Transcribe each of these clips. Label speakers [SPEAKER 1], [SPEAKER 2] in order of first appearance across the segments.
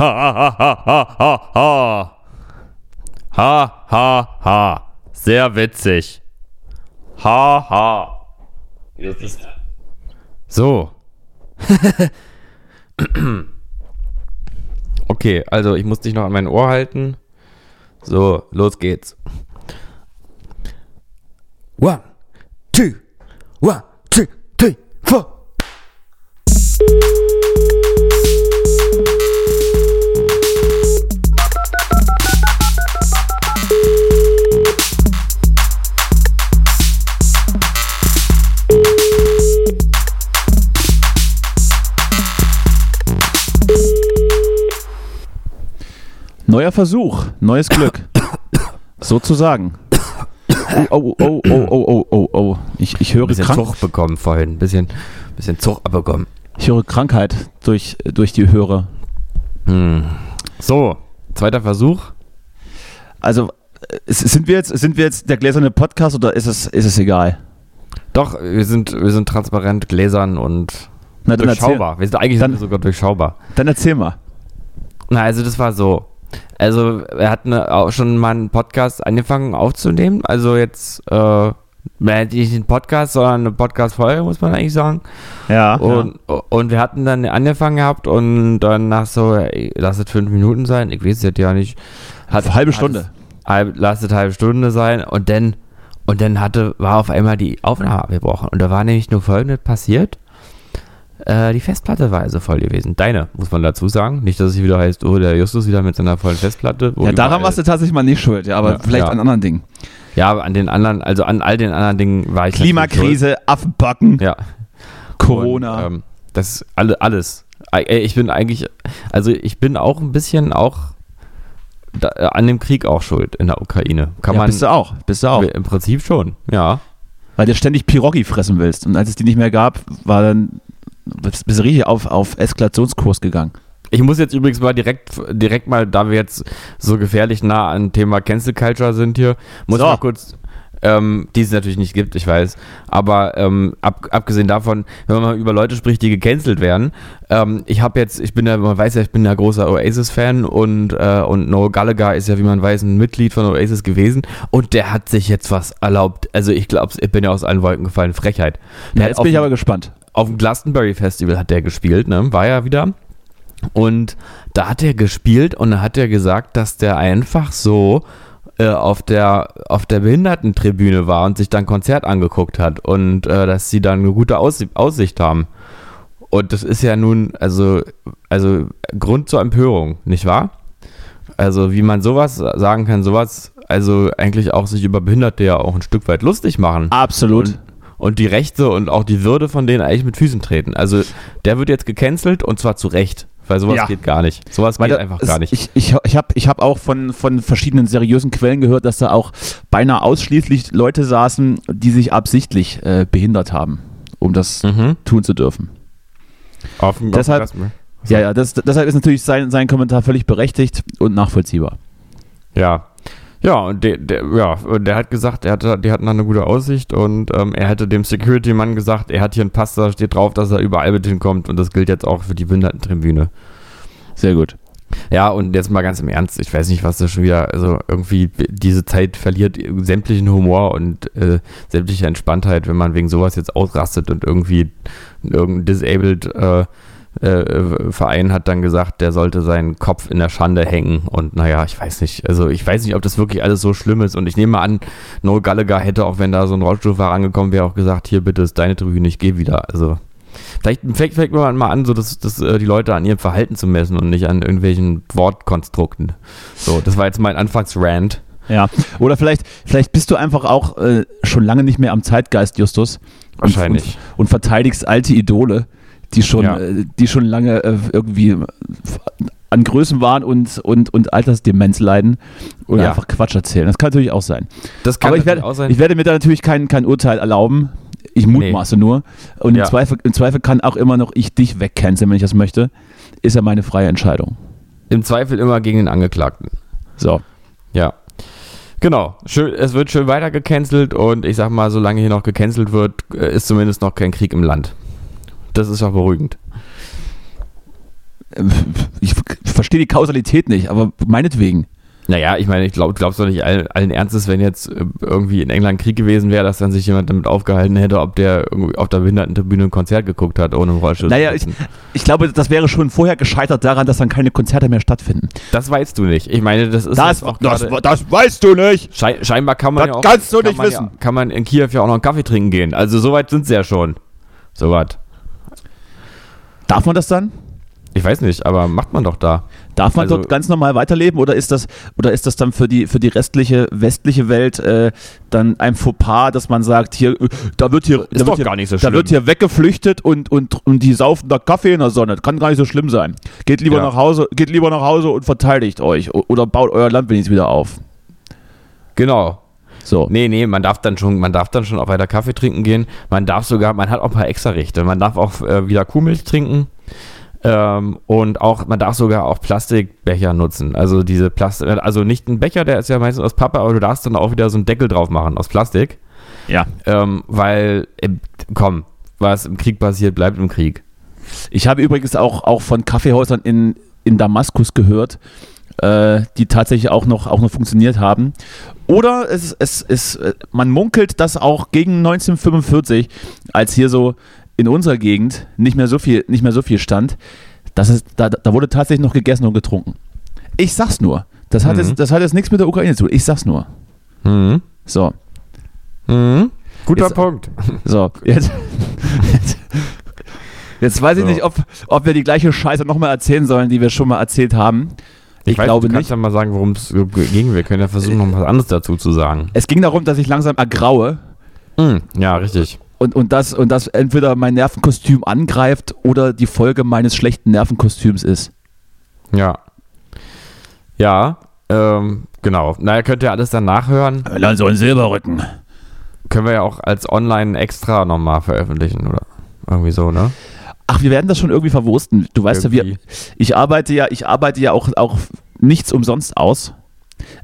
[SPEAKER 1] ha, ha, ha, ha, ha, ha. Ha, ha. Sehr witzig. Ha, ha. So. okay, also ich muss dich noch an mein Ohr halten. So, los geht's. One, two, one,
[SPEAKER 2] Neuer Versuch, neues Glück. Sozusagen. Oh, oh, oh, oh, oh, oh, oh, oh. Ich, ich höre
[SPEAKER 1] Ein bisschen
[SPEAKER 2] krank,
[SPEAKER 1] Zug bekommen vorhin. Bisschen, bisschen Zug abbekommen.
[SPEAKER 2] ich höre Krankheit durch, durch die Hörer.
[SPEAKER 1] Hm. So, zweiter Versuch.
[SPEAKER 2] Also, äh, sind wir jetzt, sind wir jetzt der gläserne Podcast oder ist es, ist es egal?
[SPEAKER 1] Doch, wir sind, wir sind transparent, gläsern und
[SPEAKER 2] Na, dann erzähl,
[SPEAKER 1] durchschaubar. Wir sind eigentlich
[SPEAKER 2] Dann-
[SPEAKER 1] sind wir sogar durchschaubar.
[SPEAKER 2] dann erzähl mal.
[SPEAKER 1] Na, also das war so. Also er hat ne, auch schon mal einen Podcast angefangen aufzunehmen. Also jetzt äh, nicht einen Podcast, sondern eine Podcast-Folge, muss man eigentlich sagen.
[SPEAKER 2] Ja.
[SPEAKER 1] Und, und wir hatten dann angefangen gehabt und dann nach so, ey, lass es fünf Minuten sein, ich weiß es jetzt ja nicht. Hat,
[SPEAKER 2] Halbe
[SPEAKER 1] hat
[SPEAKER 2] Stunde.
[SPEAKER 1] Halb, lass es halbe Stunde sein und dann, und dann hatte, war auf einmal die Aufnahme abgebrochen. Und da war nämlich nur folgendes passiert. Äh, die Festplatte war also voll gewesen. Deine, muss man dazu sagen. Nicht, dass es wieder heißt, oh, der Justus wieder mit seiner vollen Festplatte.
[SPEAKER 2] ja, daran warst du tatsächlich mal nicht schuld, ja, aber
[SPEAKER 1] Ja,
[SPEAKER 2] vielleicht
[SPEAKER 1] ja.
[SPEAKER 2] an anderen Dingen.
[SPEAKER 1] Ja, an den anderen, also an all den anderen Dingen war ich
[SPEAKER 2] Klimakrise, Affenbacken.
[SPEAKER 1] Ja,
[SPEAKER 2] Corona.
[SPEAKER 1] Und, ähm, das ist alle, alles. Ich bin eigentlich, also ich bin auch ein bisschen auch da, äh, an dem Krieg auch schuld in der Ukraine. Kann
[SPEAKER 2] ja,
[SPEAKER 1] man
[SPEAKER 2] bist du auch, bist du auch.
[SPEAKER 1] im Prinzip schon, ja.
[SPEAKER 2] Weil du ständig Pirogi fressen willst. Und als es die nicht mehr gab, war dann, bist richtig auf, auf Eskalationskurs gegangen.
[SPEAKER 1] Ich muss jetzt übrigens mal direkt, direkt mal, da wir jetzt so gefährlich nah an Thema Cancel Culture sind hier, muss
[SPEAKER 2] So.
[SPEAKER 1] ich mal kurz, ähm, die es natürlich nicht gibt, ich weiß, aber ähm, ab, abgesehen davon, wenn man mal über Leute spricht, die gecancelt werden, ähm, ich habe jetzt, ich bin ja, man weiß ja, ich bin ja großer Oasis-Fan und, äh, und Noel Gallagher ist ja, wie man weiß, ein Mitglied von Oasis gewesen und der hat sich jetzt was erlaubt, also ich glaube, ich bin ja aus allen Wolken gefallen, Frechheit.
[SPEAKER 2] Ja, jetzt bin ich aber gespannt.
[SPEAKER 1] Auf dem Glastonbury Festival hat der gespielt, ne? War ja wieder. Und da hat er gespielt und da hat er gesagt, dass der einfach so äh, auf der auf der Behindertentribüne war und sich dann Konzert angeguckt hat und äh, dass sie dann eine gute Aussi Aussicht haben. Und das ist ja nun also also Grund zur Empörung, nicht wahr? Also wie man sowas sagen kann, sowas also eigentlich auch sich über Behinderte ja auch ein Stück weit lustig machen
[SPEAKER 2] Absolut.
[SPEAKER 1] und, und die Rechte und auch die Würde von denen eigentlich mit Füßen treten. Also der wird jetzt gecancelt und zwar zu Recht, weil sowas
[SPEAKER 2] Ja.
[SPEAKER 1] geht gar nicht. Sowas
[SPEAKER 2] Weil
[SPEAKER 1] geht
[SPEAKER 2] da-
[SPEAKER 1] einfach gar nicht.
[SPEAKER 2] Ich, ich, ich habe ich hab auch von, von verschiedenen seriösen Quellen gehört, dass da auch beinahe ausschließlich Leute saßen, die sich absichtlich äh, behindert haben, um das
[SPEAKER 1] mhm.
[SPEAKER 2] tun zu dürfen.
[SPEAKER 1] Auf dem,
[SPEAKER 2] Deshalb-
[SPEAKER 1] auf dem
[SPEAKER 2] Ja, ja, das, deshalb ist natürlich sein, sein Kommentar völlig berechtigt und nachvollziehbar.
[SPEAKER 1] ja. Ja, und der, der, ja, der hat gesagt, er hatte, die hatten da eine gute Aussicht und ähm, er hätte dem Security-Mann gesagt, er hat hier einen Pass, da steht drauf, dass er überall mit hinkommt und das gilt jetzt auch für die Behindertentribüne.
[SPEAKER 2] Sehr gut.
[SPEAKER 1] Ja, und jetzt mal ganz im Ernst, ich weiß nicht, was das schon wieder, also irgendwie diese Zeit verliert sämtlichen Humor und äh, sämtliche Entspanntheit, wenn man wegen sowas jetzt ausrastet und irgendwie irgendein disabled äh, äh, Verein hat dann gesagt, der sollte seinen Kopf in der Schande hängen und naja, ich weiß nicht, also ich weiß nicht, ob das wirklich alles so schlimm ist und ich nehme an, Noel Gallagher hätte auch, wenn da so ein Rollstuhlfahrer angekommen wäre, auch gesagt, hier bitte ist deine Tribüne, ich gehe wieder, also Vielleicht fängt, fängt man mal an, so dass, dass äh, die Leute an ihrem Verhalten zu messen und nicht an irgendwelchen Wortkonstrukten. So, das war jetzt mein Anfangsrant.
[SPEAKER 2] Ja. Oder vielleicht, vielleicht bist du einfach auch äh, schon lange nicht mehr am Zeitgeist, Justus. Und-
[SPEAKER 1] Wahrscheinlich.
[SPEAKER 2] Und, und verteidigst alte Idole, die schon,
[SPEAKER 1] Ja.
[SPEAKER 2] äh, die schon lange äh, irgendwie an Größen waren und, und, und Altersdemenz leiden oder
[SPEAKER 1] Ja.
[SPEAKER 2] einfach Quatsch erzählen. Das kann natürlich auch sein.
[SPEAKER 1] Das kann
[SPEAKER 2] Aber ich werde,
[SPEAKER 1] auch sein.
[SPEAKER 2] ich werde mir da natürlich kein, kein Urteil erlauben. Ich mutmaße nur. Und
[SPEAKER 1] Ja.
[SPEAKER 2] im, Zweifel, im Zweifel kann auch immer noch ich dich wegcanceln, wenn ich das möchte. Ist ja meine freie Entscheidung.
[SPEAKER 1] Im Zweifel immer gegen den Angeklagten.
[SPEAKER 2] So.
[SPEAKER 1] Ja. Genau. Schön, es wird schön weiter gecancelt und ich sag mal, solange hier noch gecancelt wird, äh, ist zumindest noch kein Krieg im Land. Das ist auch beruhigend.
[SPEAKER 2] Ich verstehe die Kausalität nicht, aber meinetwegen.
[SPEAKER 1] Naja, ich meine, ich glaube, glaubst doch nicht allen, allen Ernstes, wenn jetzt äh, irgendwie in England Krieg gewesen wäre, dass dann sich jemand damit aufgehalten hätte, ob der irgendwie auf der Behindertentribüne ein Konzert geguckt hat, ohne Rollstuhl.
[SPEAKER 2] Naja, ich, ich glaube, das wäre schon vorher gescheitert daran, dass dann keine Konzerte mehr stattfinden.
[SPEAKER 1] das weißt du nicht. Ich meine, das ist
[SPEAKER 2] Das,
[SPEAKER 1] auch
[SPEAKER 2] das, das weißt du nicht.
[SPEAKER 1] Schei scheinbar kann man
[SPEAKER 2] Das
[SPEAKER 1] ja auch.
[SPEAKER 2] kannst du
[SPEAKER 1] kann
[SPEAKER 2] nicht
[SPEAKER 1] man
[SPEAKER 2] wissen.
[SPEAKER 1] Ja, kann man in Kiew ja auch noch einen Kaffee trinken gehen. Also soweit sind sie ja schon. Soweit.
[SPEAKER 2] Darf man das dann?
[SPEAKER 1] Ich weiß nicht, aber macht man doch da.
[SPEAKER 2] Darf man
[SPEAKER 1] Also-
[SPEAKER 2] dort ganz normal weiterleben oder ist das, oder ist das dann für die, für die restliche westliche Welt äh, dann ein Fauxpas, dass man sagt, hier, äh, da wird hier,
[SPEAKER 1] Ist
[SPEAKER 2] da
[SPEAKER 1] doch
[SPEAKER 2] wird hier,
[SPEAKER 1] gar nicht so
[SPEAKER 2] da wird hier weggeflüchtet und, und, und die saufen da Kaffee in der Sonne. Kann gar nicht so schlimm sein. Geht lieber
[SPEAKER 1] Ja.
[SPEAKER 2] nach Hause, geht lieber nach Hause und verteidigt euch oder baut euer Land wenigstens wieder auf.
[SPEAKER 1] Genau.
[SPEAKER 2] So.
[SPEAKER 1] Nee, nee, man darf dann schon, man darf dann schon auch weiter Kaffee trinken gehen. Man darf sogar, man hat auch ein paar extra Rechte. Man darf auch äh, wieder Kuhmilch trinken. Ähm, und auch, man darf sogar auch Plastikbecher nutzen. Also diese Plastik, also nicht ein Becher, der ist ja meistens aus Pappe, aber du darfst dann auch wieder so einen Deckel drauf machen aus Plastik.
[SPEAKER 2] Ja.
[SPEAKER 1] Ähm, weil, äh, komm, was im Krieg passiert, bleibt im Krieg.
[SPEAKER 2] Ich habe übrigens auch, auch von Kaffeehäusern in, in Damaskus gehört, äh, die tatsächlich auch noch, auch noch funktioniert haben. Oder es, es, es, man munkelt, dass auch gegen 1945, als hier so in unserer Gegend nicht mehr so viel, nicht mehr so viel stand, dass es, da, da wurde tatsächlich noch gegessen und getrunken. Ich sag's nur. Das hat,
[SPEAKER 1] Mhm.
[SPEAKER 2] jetzt, das hat jetzt nichts mit der Ukraine zu tun. Ich sag's nur.
[SPEAKER 1] Mhm.
[SPEAKER 2] So.
[SPEAKER 1] Mhm. Guter
[SPEAKER 2] Jetzt-
[SPEAKER 1] Punkt.
[SPEAKER 2] So, jetzt, jetzt, jetzt weiß ich
[SPEAKER 1] So.
[SPEAKER 2] nicht, ob, ob wir die gleiche Scheiße nochmal erzählen sollen, die wir schon mal erzählt haben. Ich,
[SPEAKER 1] weiß,
[SPEAKER 2] glaube
[SPEAKER 1] du kannst
[SPEAKER 2] nicht.
[SPEAKER 1] ja mal sagen, worum es ging. Wir können ja versuchen, noch was anderes dazu zu sagen.
[SPEAKER 2] Es ging darum, dass ich langsam ergraue
[SPEAKER 1] Mhm. Ja, richtig.
[SPEAKER 2] und, und, das, und das entweder mein Nervenkostüm angreift oder die Folge meines schlechten Nervenkostüms ist.
[SPEAKER 1] Ja. Ja, ähm, genau. Naja, könnt ihr alles dann nachhören.
[SPEAKER 2] Dann so ein Silberrücken.
[SPEAKER 1] Können wir ja auch als online extra nochmal veröffentlichen, oder? Irgendwie so, ne?
[SPEAKER 2] Ach, wir werden das schon irgendwie verwursten. Du weißt ja, wir,
[SPEAKER 1] Irgendwie.
[SPEAKER 2] ich arbeite ja, ich arbeite ja auch, auch nichts umsonst aus.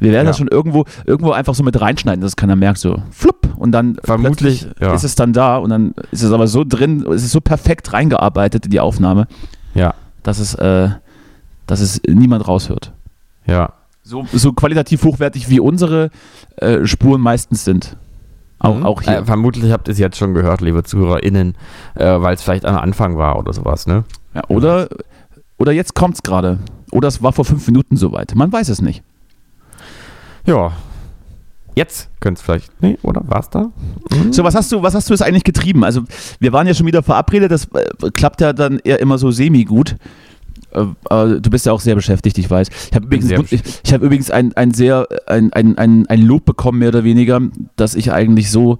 [SPEAKER 2] Wir werden
[SPEAKER 1] Ja.
[SPEAKER 2] das schon irgendwo, irgendwo einfach so mit reinschneiden, dass keiner merkt, so flupp und dann
[SPEAKER 1] Vermutlich,
[SPEAKER 2] plötzlich
[SPEAKER 1] ja.
[SPEAKER 2] ist es dann da und dann ist es aber so drin, es ist so perfekt reingearbeitet in die Aufnahme,
[SPEAKER 1] Ja,
[SPEAKER 2] dass es, äh, dass es niemand raushört.
[SPEAKER 1] ja.
[SPEAKER 2] So, so qualitativ hochwertig wie unsere äh, Spuren meistens sind. Auch,
[SPEAKER 1] Mhm.
[SPEAKER 2] auch hier.
[SPEAKER 1] Äh, vermutlich habt ihr es jetzt schon gehört, liebe ZuhörerInnen, äh, weil es vielleicht am Anfang war oder sowas, ne?
[SPEAKER 2] ja, oder, oder jetzt kommt's gerade. Oder es war vor fünf Minuten soweit. Man weiß es nicht.
[SPEAKER 1] Ja. Jetzt könnte es vielleicht. Nee, oder? War's da? Mhm.
[SPEAKER 2] So, was hast du, was hast du jetzt eigentlich getrieben? Also, wir waren ja schon wieder verabredet, das äh, klappt ja dann eher immer so semi-gut. Äh, du bist ja auch sehr beschäftigt, ich weiß. Ich habe übrigens, ich, ich hab übrigens ein, ein sehr, ein, ein, ein, ein Lob bekommen, mehr oder weniger, dass ich eigentlich so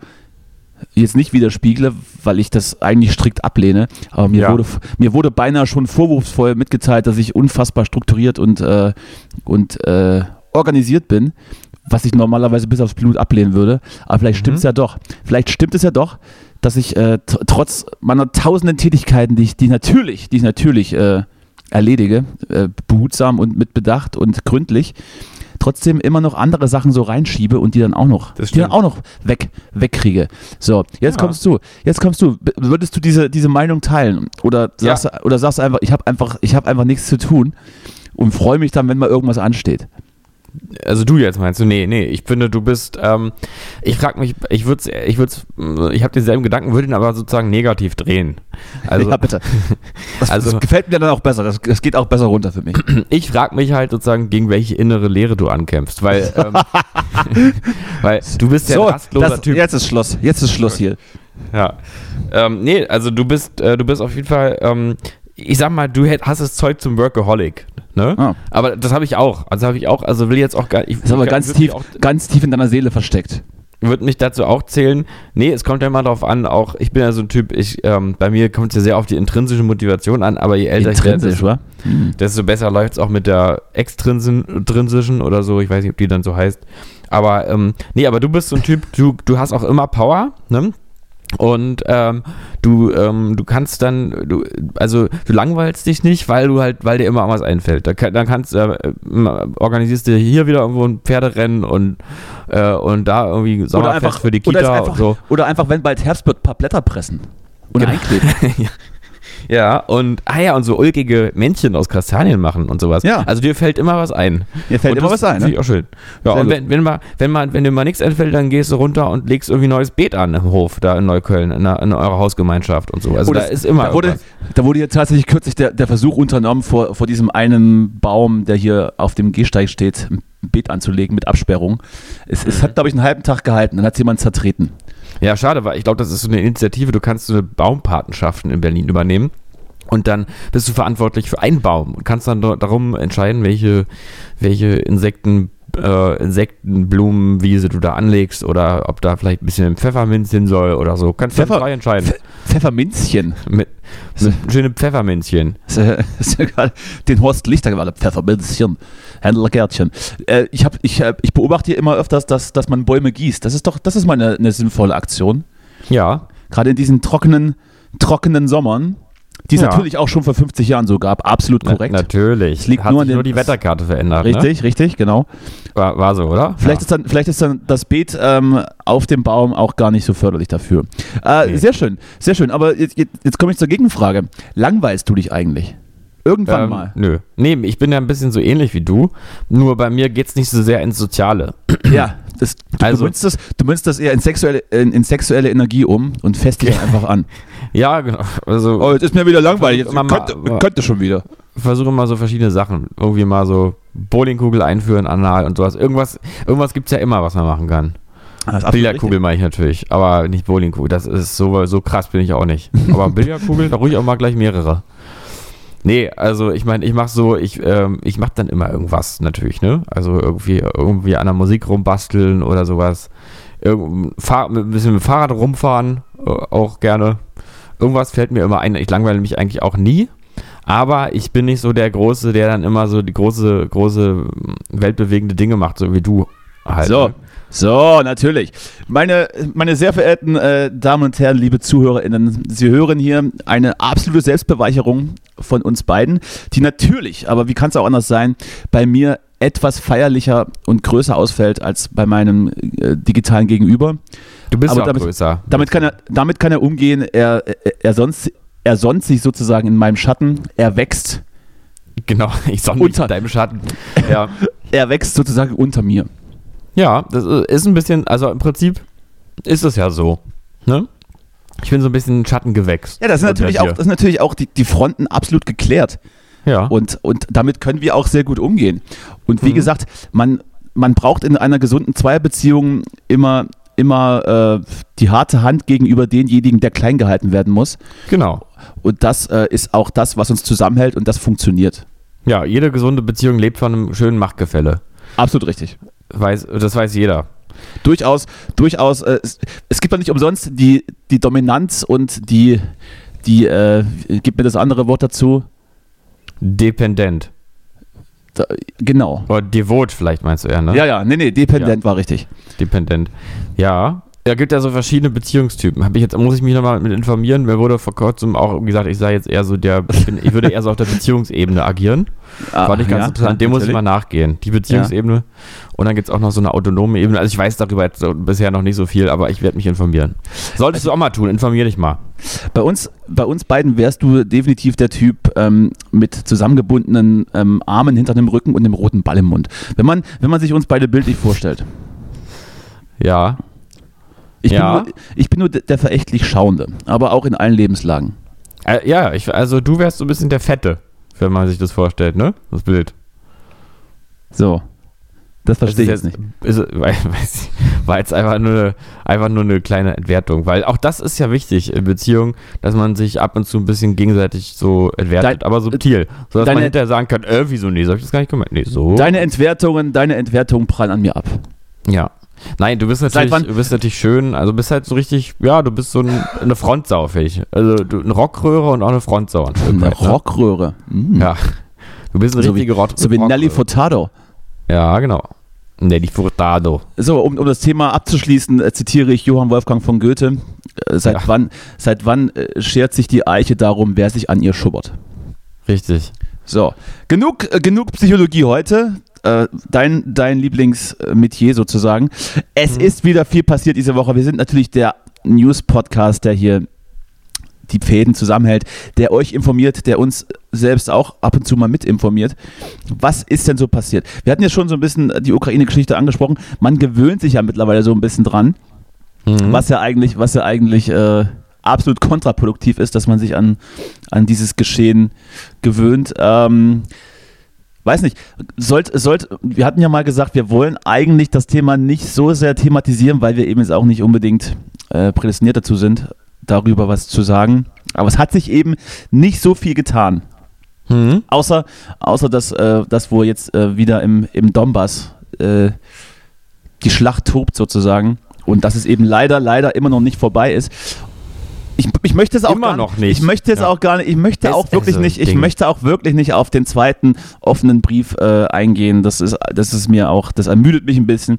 [SPEAKER 2] jetzt nicht widerspiegle, weil ich das eigentlich strikt ablehne. Aber mir,
[SPEAKER 1] Ja.
[SPEAKER 2] wurde, mir wurde beinahe schon vorwurfsvoll mitgeteilt, dass ich unfassbar strukturiert und, äh, und äh, organisiert bin, was ich normalerweise bis aufs Blut ablehnen würde. Aber vielleicht stimmt es
[SPEAKER 1] Mhm.
[SPEAKER 2] ja doch. Vielleicht stimmt es ja doch, dass ich äh, trotz meiner tausenden Tätigkeiten, die ich, die natürlich, die ich natürlich äh, erledige, äh, behutsam und mit Bedacht und gründlich, trotzdem immer noch andere Sachen so reinschiebe und die dann auch noch, die dann auch noch weg, wegkriege. So, jetzt
[SPEAKER 1] Ja.
[SPEAKER 2] kommst du, jetzt kommst du. Würdest du diese, diese Meinung teilen? Oder sagst, du, oder sagst einfach, ich habe einfach, ich habe einfach nichts zu tun und freue mich dann, wenn mal irgendwas ansteht.
[SPEAKER 1] Also du jetzt meinst du? Nee, nee, ich finde, du bist, ähm, ich frag mich, ich würde ich würde ich habe denselben Gedanken, würde ihn aber sozusagen negativ drehen. Also
[SPEAKER 2] ja, bitte. Das,
[SPEAKER 1] also-
[SPEAKER 2] das gefällt mir dann auch besser. Das, das geht auch besser runter für mich.
[SPEAKER 1] ich frage mich halt sozusagen, gegen welche innere Lehre du ankämpfst, weil, ähm, weil du bist ja ein rastloser
[SPEAKER 2] das,
[SPEAKER 1] Typ.
[SPEAKER 2] jetzt ist Schluss. Jetzt ist Schluss hier.
[SPEAKER 1] Ja. Ähm, nee, also du bist, äh, du bist auf jeden Fall, ähm, ich sag mal, du hast das Zeug zum Workaholic. Ne?
[SPEAKER 2] Ah.
[SPEAKER 1] Aber das habe ich auch. Also habe ich auch, also will jetzt auch gar ich
[SPEAKER 2] Das ist aber ganz tief,
[SPEAKER 1] Auch,
[SPEAKER 2] ganz tief in deiner Seele versteckt.
[SPEAKER 1] würde mich dazu auch zählen. Nee, es kommt ja immer darauf an, auch ich bin ja so ein Typ, ich, ähm, bei mir kommt es ja sehr auf die intrinsische Motivation an, aber je älter
[SPEAKER 2] Intrinsisch,
[SPEAKER 1] ich werde, desto- desto besser läuft es auch mit der extrinsischen oder so, ich weiß nicht, ob die dann so heißt. Aber ähm, nee, aber du bist so ein Typ, du, du hast auch immer Power, ne? Und ähm, du, ähm, du kannst dann, du, also du langweilst dich nicht, weil du halt, weil dir immer was einfällt. Da, dann kannst äh, organisierst du hier wieder irgendwo ein Pferderennen und, äh, und da irgendwie Sommerfest
[SPEAKER 2] einfach-
[SPEAKER 1] für die
[SPEAKER 2] oder
[SPEAKER 1] Kita
[SPEAKER 2] einfach,
[SPEAKER 1] und so.
[SPEAKER 2] Oder einfach, wenn bald Herbst wird, ein paar Blätter pressen und
[SPEAKER 1] Genau.
[SPEAKER 2] einkleben.
[SPEAKER 1] ja. Ja, und, ah ja, und so ulkige Männchen aus Kastanien machen und sowas.
[SPEAKER 2] Ja.
[SPEAKER 1] Also dir fällt immer was ein.
[SPEAKER 2] Mir fällt
[SPEAKER 1] und
[SPEAKER 2] immer was ein.
[SPEAKER 1] Finde
[SPEAKER 2] Ne?
[SPEAKER 1] ich auch schön. Ja,
[SPEAKER 2] Sehr
[SPEAKER 1] und wenn, wenn, mal, wenn, mal, wenn dir mal nichts einfällt, dann gehst du runter und legst irgendwie neues Beet an im Hof, da in Neukölln, in, in eurer Hausgemeinschaft und so. Also
[SPEAKER 2] Oh,
[SPEAKER 1] da ist immer
[SPEAKER 2] da wurde,
[SPEAKER 1] irgendwas.
[SPEAKER 2] da wurde jetzt tatsächlich kürzlich der, der Versuch unternommen, vor, vor diesem einen Baum, der hier auf dem Gehsteig steht, ein Beet anzulegen mit Absperrung. Es, es hat, glaube ich, einen halben Tag gehalten. Dann hat jemand zertreten.
[SPEAKER 1] Ja, schade, weil ich glaube, das ist so eine Initiative, du kannst so eine Baumpatenschaften in Berlin übernehmen. Und dann bist du verantwortlich für einen Baum und kannst dann darum entscheiden, welche, welche Insekten, äh, Insektenblumenwiese du da anlegst oder ob da vielleicht ein bisschen Pfefferminz hin soll oder so. Kannst du
[SPEAKER 2] Pfeffer-
[SPEAKER 1] frei entscheiden.
[SPEAKER 2] Pf Pfefferminzchen.
[SPEAKER 1] Mit, mit schöne Pfefferminzchen.
[SPEAKER 2] Den Horst Lichter gerade. Pfefferminzchen. Händlergärtchen. Äh, ich, hab, ich, hab- ich beobachte hier immer öfters, dass, dass man Bäume gießt. Das ist doch, das ist mal eine, eine sinnvolle Aktion.
[SPEAKER 1] Ja,
[SPEAKER 2] Gerade in diesen trockenen, trockenen Sommern, die es
[SPEAKER 1] Ja.
[SPEAKER 2] natürlich auch schon vor 50 Jahren so gab. Absolut
[SPEAKER 1] na,
[SPEAKER 2] korrekt.
[SPEAKER 1] natürlich.
[SPEAKER 2] Es liegt
[SPEAKER 1] Hat
[SPEAKER 2] nur an
[SPEAKER 1] nur
[SPEAKER 2] den-
[SPEAKER 1] die Wetterkarte verändert.
[SPEAKER 2] Richtig, richtig, genau.
[SPEAKER 1] Ne? War, war so, oder?
[SPEAKER 2] Vielleicht,
[SPEAKER 1] ja.
[SPEAKER 2] ist dann, vielleicht ist dann das Beet ähm, auf dem Baum auch gar nicht so förderlich dafür. Äh,
[SPEAKER 1] Nee.
[SPEAKER 2] Sehr schön, sehr schön. Aber jetzt, jetzt, jetzt komme ich zur Gegenfrage. Langweilst du dich eigentlich? Irgendwann
[SPEAKER 1] Ähm,
[SPEAKER 2] mal.
[SPEAKER 1] Nö. Nee, ich bin ja ein bisschen so ähnlich wie du. Nur bei mir geht es nicht so sehr ins Soziale.
[SPEAKER 2] Ja, das, du,
[SPEAKER 1] Also-
[SPEAKER 2] du, münzt das, du münzt das eher in sexuelle, in, in sexuelle Energie um und dich einfach an.
[SPEAKER 1] Ja, genau. Also
[SPEAKER 2] Oh, jetzt ist mir wieder langweilig. Jetzt
[SPEAKER 1] Mama-
[SPEAKER 2] könnte, könnte schon wieder.
[SPEAKER 1] versuche mal so verschiedene Sachen. Irgendwie mal so Bowlingkugel einführen, anal und sowas. Irgendwas, irgendwas gibt es ja immer, was man machen kann. Billardkugel meine ich natürlich, aber nicht Bowlingkugel. Das ist so, so krass bin ich auch nicht. Aber Billardkugel, da ruhig auch mal gleich mehrere. Nee, also ich meine, ich mache so, ich, ähm, ich mache dann immer irgendwas natürlich, ne? Also irgendwie, irgendwie an der Musik rumbasteln oder sowas. Irgend, fahr, mit, ein bisschen mit dem Fahrrad rumfahren, äh, auch gerne. Irgendwas fällt mir immer ein. Ich langweile mich eigentlich auch nie. Aber ich bin nicht so der Große, der dann immer so die große, große weltbewegende Dinge macht, so wie du halt.
[SPEAKER 2] So,
[SPEAKER 1] ne?
[SPEAKER 2] So, natürlich. Meine, meine sehr verehrten äh, Damen und Herren, liebe ZuhörerInnen, Sie hören hier eine absolute Selbstbeweicherung von uns beiden, die natürlich, aber wie kann es auch anders sein, bei mir etwas feierlicher und größer ausfällt als bei meinem äh, digitalen Gegenüber.
[SPEAKER 1] Du bist
[SPEAKER 2] aber
[SPEAKER 1] auch
[SPEAKER 2] damit-
[SPEAKER 1] größer.
[SPEAKER 2] Damit kann er, damit kann er umgehen. Er, er, er, sonst, er sonnt sich sozusagen in meinem Schatten. Er wächst.
[SPEAKER 1] Genau, ich sonne mich
[SPEAKER 2] Unter-
[SPEAKER 1] in deinem Schatten. Ja.
[SPEAKER 2] Er wächst sozusagen unter mir.
[SPEAKER 1] Ja, das ist ein bisschen, also im Prinzip ist es ja so. Ne? Ich bin so ein bisschen Schattengewächs.
[SPEAKER 2] Ja, das sind
[SPEAKER 1] unter
[SPEAKER 2] natürlich auch, das sind natürlich auch die, die Fronten absolut geklärt.
[SPEAKER 1] Ja.
[SPEAKER 2] Und, und damit können wir auch sehr gut umgehen. Und wie
[SPEAKER 1] Mhm.
[SPEAKER 2] gesagt, man, man braucht in einer gesunden Zweierbeziehung immer, immer äh, die harte Hand gegenüber denjenigen, der klein gehalten werden muss.
[SPEAKER 1] genau.
[SPEAKER 2] Und das äh, ist auch das, was uns zusammenhält und das funktioniert.
[SPEAKER 1] Ja, jede gesunde Beziehung lebt von einem schönen Machtgefälle.
[SPEAKER 2] Absolut richtig.
[SPEAKER 1] Weiß, das weiß jeder.
[SPEAKER 2] Durchaus, durchaus. Äh, es, es gibt ja nicht umsonst die, die Dominanz und die, die äh, gib mir das andere Wort dazu.
[SPEAKER 1] Dependent.
[SPEAKER 2] Da, genau.
[SPEAKER 1] Oder devot vielleicht meinst du eher, ne?
[SPEAKER 2] Ja, ja, nee, nee, dependent war richtig.
[SPEAKER 1] Dependent. Ja. Da gibt ja so verschiedene Beziehungstypen. Hab ich jetzt, muss ich mich nochmal mit informieren. Mir wurde vor kurzem auch gesagt, ich sei jetzt eher so der, ich, bin, ich würde eher so auf der Beziehungsebene agieren.
[SPEAKER 2] Ah,
[SPEAKER 1] Fand ich ganz
[SPEAKER 2] ja,
[SPEAKER 1] interessant. Dem muss ich mal nachgehen. Die Beziehungsebene. Und dann gibt es auch noch so eine autonome Ebene. Also ich weiß darüber jetzt bisher noch nicht so viel, aber ich werde mich informieren. Solltest du auch mal tun, informier dich mal.
[SPEAKER 2] Bei uns, bei uns beiden wärst du definitiv der Typ ähm, mit zusammengebundenen ähm, Armen hinter dem Rücken und dem roten Ball im Mund. Wenn man, wenn man sich uns beide bildlich vorstellt.
[SPEAKER 1] Ja.
[SPEAKER 2] Ich,
[SPEAKER 1] Ja.
[SPEAKER 2] bin, nur, ich bin nur der, verächtlich Schauende, aber auch in allen Lebenslagen.
[SPEAKER 1] Äh, ja, ich, also du wärst so ein bisschen der Fette, wenn man sich das vorstellt, ne? Das Bild.
[SPEAKER 2] So. Das verstehe ich jetzt nicht.
[SPEAKER 1] Ist, weiß ich, war jetzt einfach nur, eine- einfach nur eine kleine Entwertung, weil auch das ist ja wichtig in Beziehungen, dass man sich ab und zu ein bisschen gegenseitig so entwertet,
[SPEAKER 2] Dein-
[SPEAKER 1] aber subtil, sodass man
[SPEAKER 2] deine-
[SPEAKER 1] hinterher sagen kann, äh, wieso nee, so hab ich das gar nicht gemeint. Nee, so.
[SPEAKER 2] Deine Entwertungen, deine Entwertungen prallen an mir ab.
[SPEAKER 1] ja. Nein, du bist natürlich, du bist natürlich schön, also bist halt so richtig, ja, du bist so ein, eine Frontsau, finde ich. Also du, eine Rockröhre und auch eine Frontsau. Ein
[SPEAKER 2] Eine
[SPEAKER 1] ne?
[SPEAKER 2] Rockröhre. Mm.
[SPEAKER 1] Ja. Du bist eine
[SPEAKER 2] So wie-
[SPEAKER 1] richtige Rock
[SPEAKER 2] So wie Nelly
[SPEAKER 1] Rockröhre.
[SPEAKER 2] Furtado.
[SPEAKER 1] Ja, genau. Nelly Furtado.
[SPEAKER 2] So, um, um das Thema abzuschließen, äh, zitiere ich Johann Wolfgang von Goethe. Äh, seit,
[SPEAKER 1] Ja.
[SPEAKER 2] wann, seit wann äh, schert sich die Eiche darum, wer sich an ihr schubbert?
[SPEAKER 1] Richtig.
[SPEAKER 2] So, genug, äh, genug Psychologie heute. Äh, dein dein Lieblingsmetier sozusagen. Es
[SPEAKER 1] Mhm.
[SPEAKER 2] ist wieder viel passiert diese Woche. Wir sind natürlich der News-Podcast, der hier die Fäden zusammenhält, der euch informiert, der uns selbst auch ab und zu mal mit informiert. Was ist denn so passiert? Wir hatten ja schon so ein bisschen die Ukraine-Geschichte angesprochen. Man gewöhnt sich ja mittlerweile so ein bisschen dran, mhm. was ja eigentlich, was ja eigentlich äh, absolut kontraproduktiv ist, dass man sich an, an dieses Geschehen gewöhnt. Ähm, weiß nicht, sollt, sollt, wir hatten ja mal gesagt, wir wollen eigentlich das Thema nicht so sehr thematisieren, weil wir eben jetzt auch nicht unbedingt äh, prädestiniert dazu sind, darüber was zu sagen. Aber es hat sich eben nicht so viel getan. Mhm. Außer, außer dass, äh, dass wo jetzt äh, wieder im, im Donbass äh, die Schlacht tobt sozusagen und dass es eben leider, leider immer noch nicht vorbei ist ich, ich möchte es auch
[SPEAKER 1] Immer
[SPEAKER 2] gar,
[SPEAKER 1] noch nicht.
[SPEAKER 2] Ich möchte es ja. auch gar nicht. Ich möchte
[SPEAKER 1] Das
[SPEAKER 2] auch wirklich nicht. Ich
[SPEAKER 1] Ding.
[SPEAKER 2] möchte auch wirklich nicht auf den zweiten offenen Brief äh, eingehen. Das ist, das ist mir auch. Das ermüdet mich ein bisschen.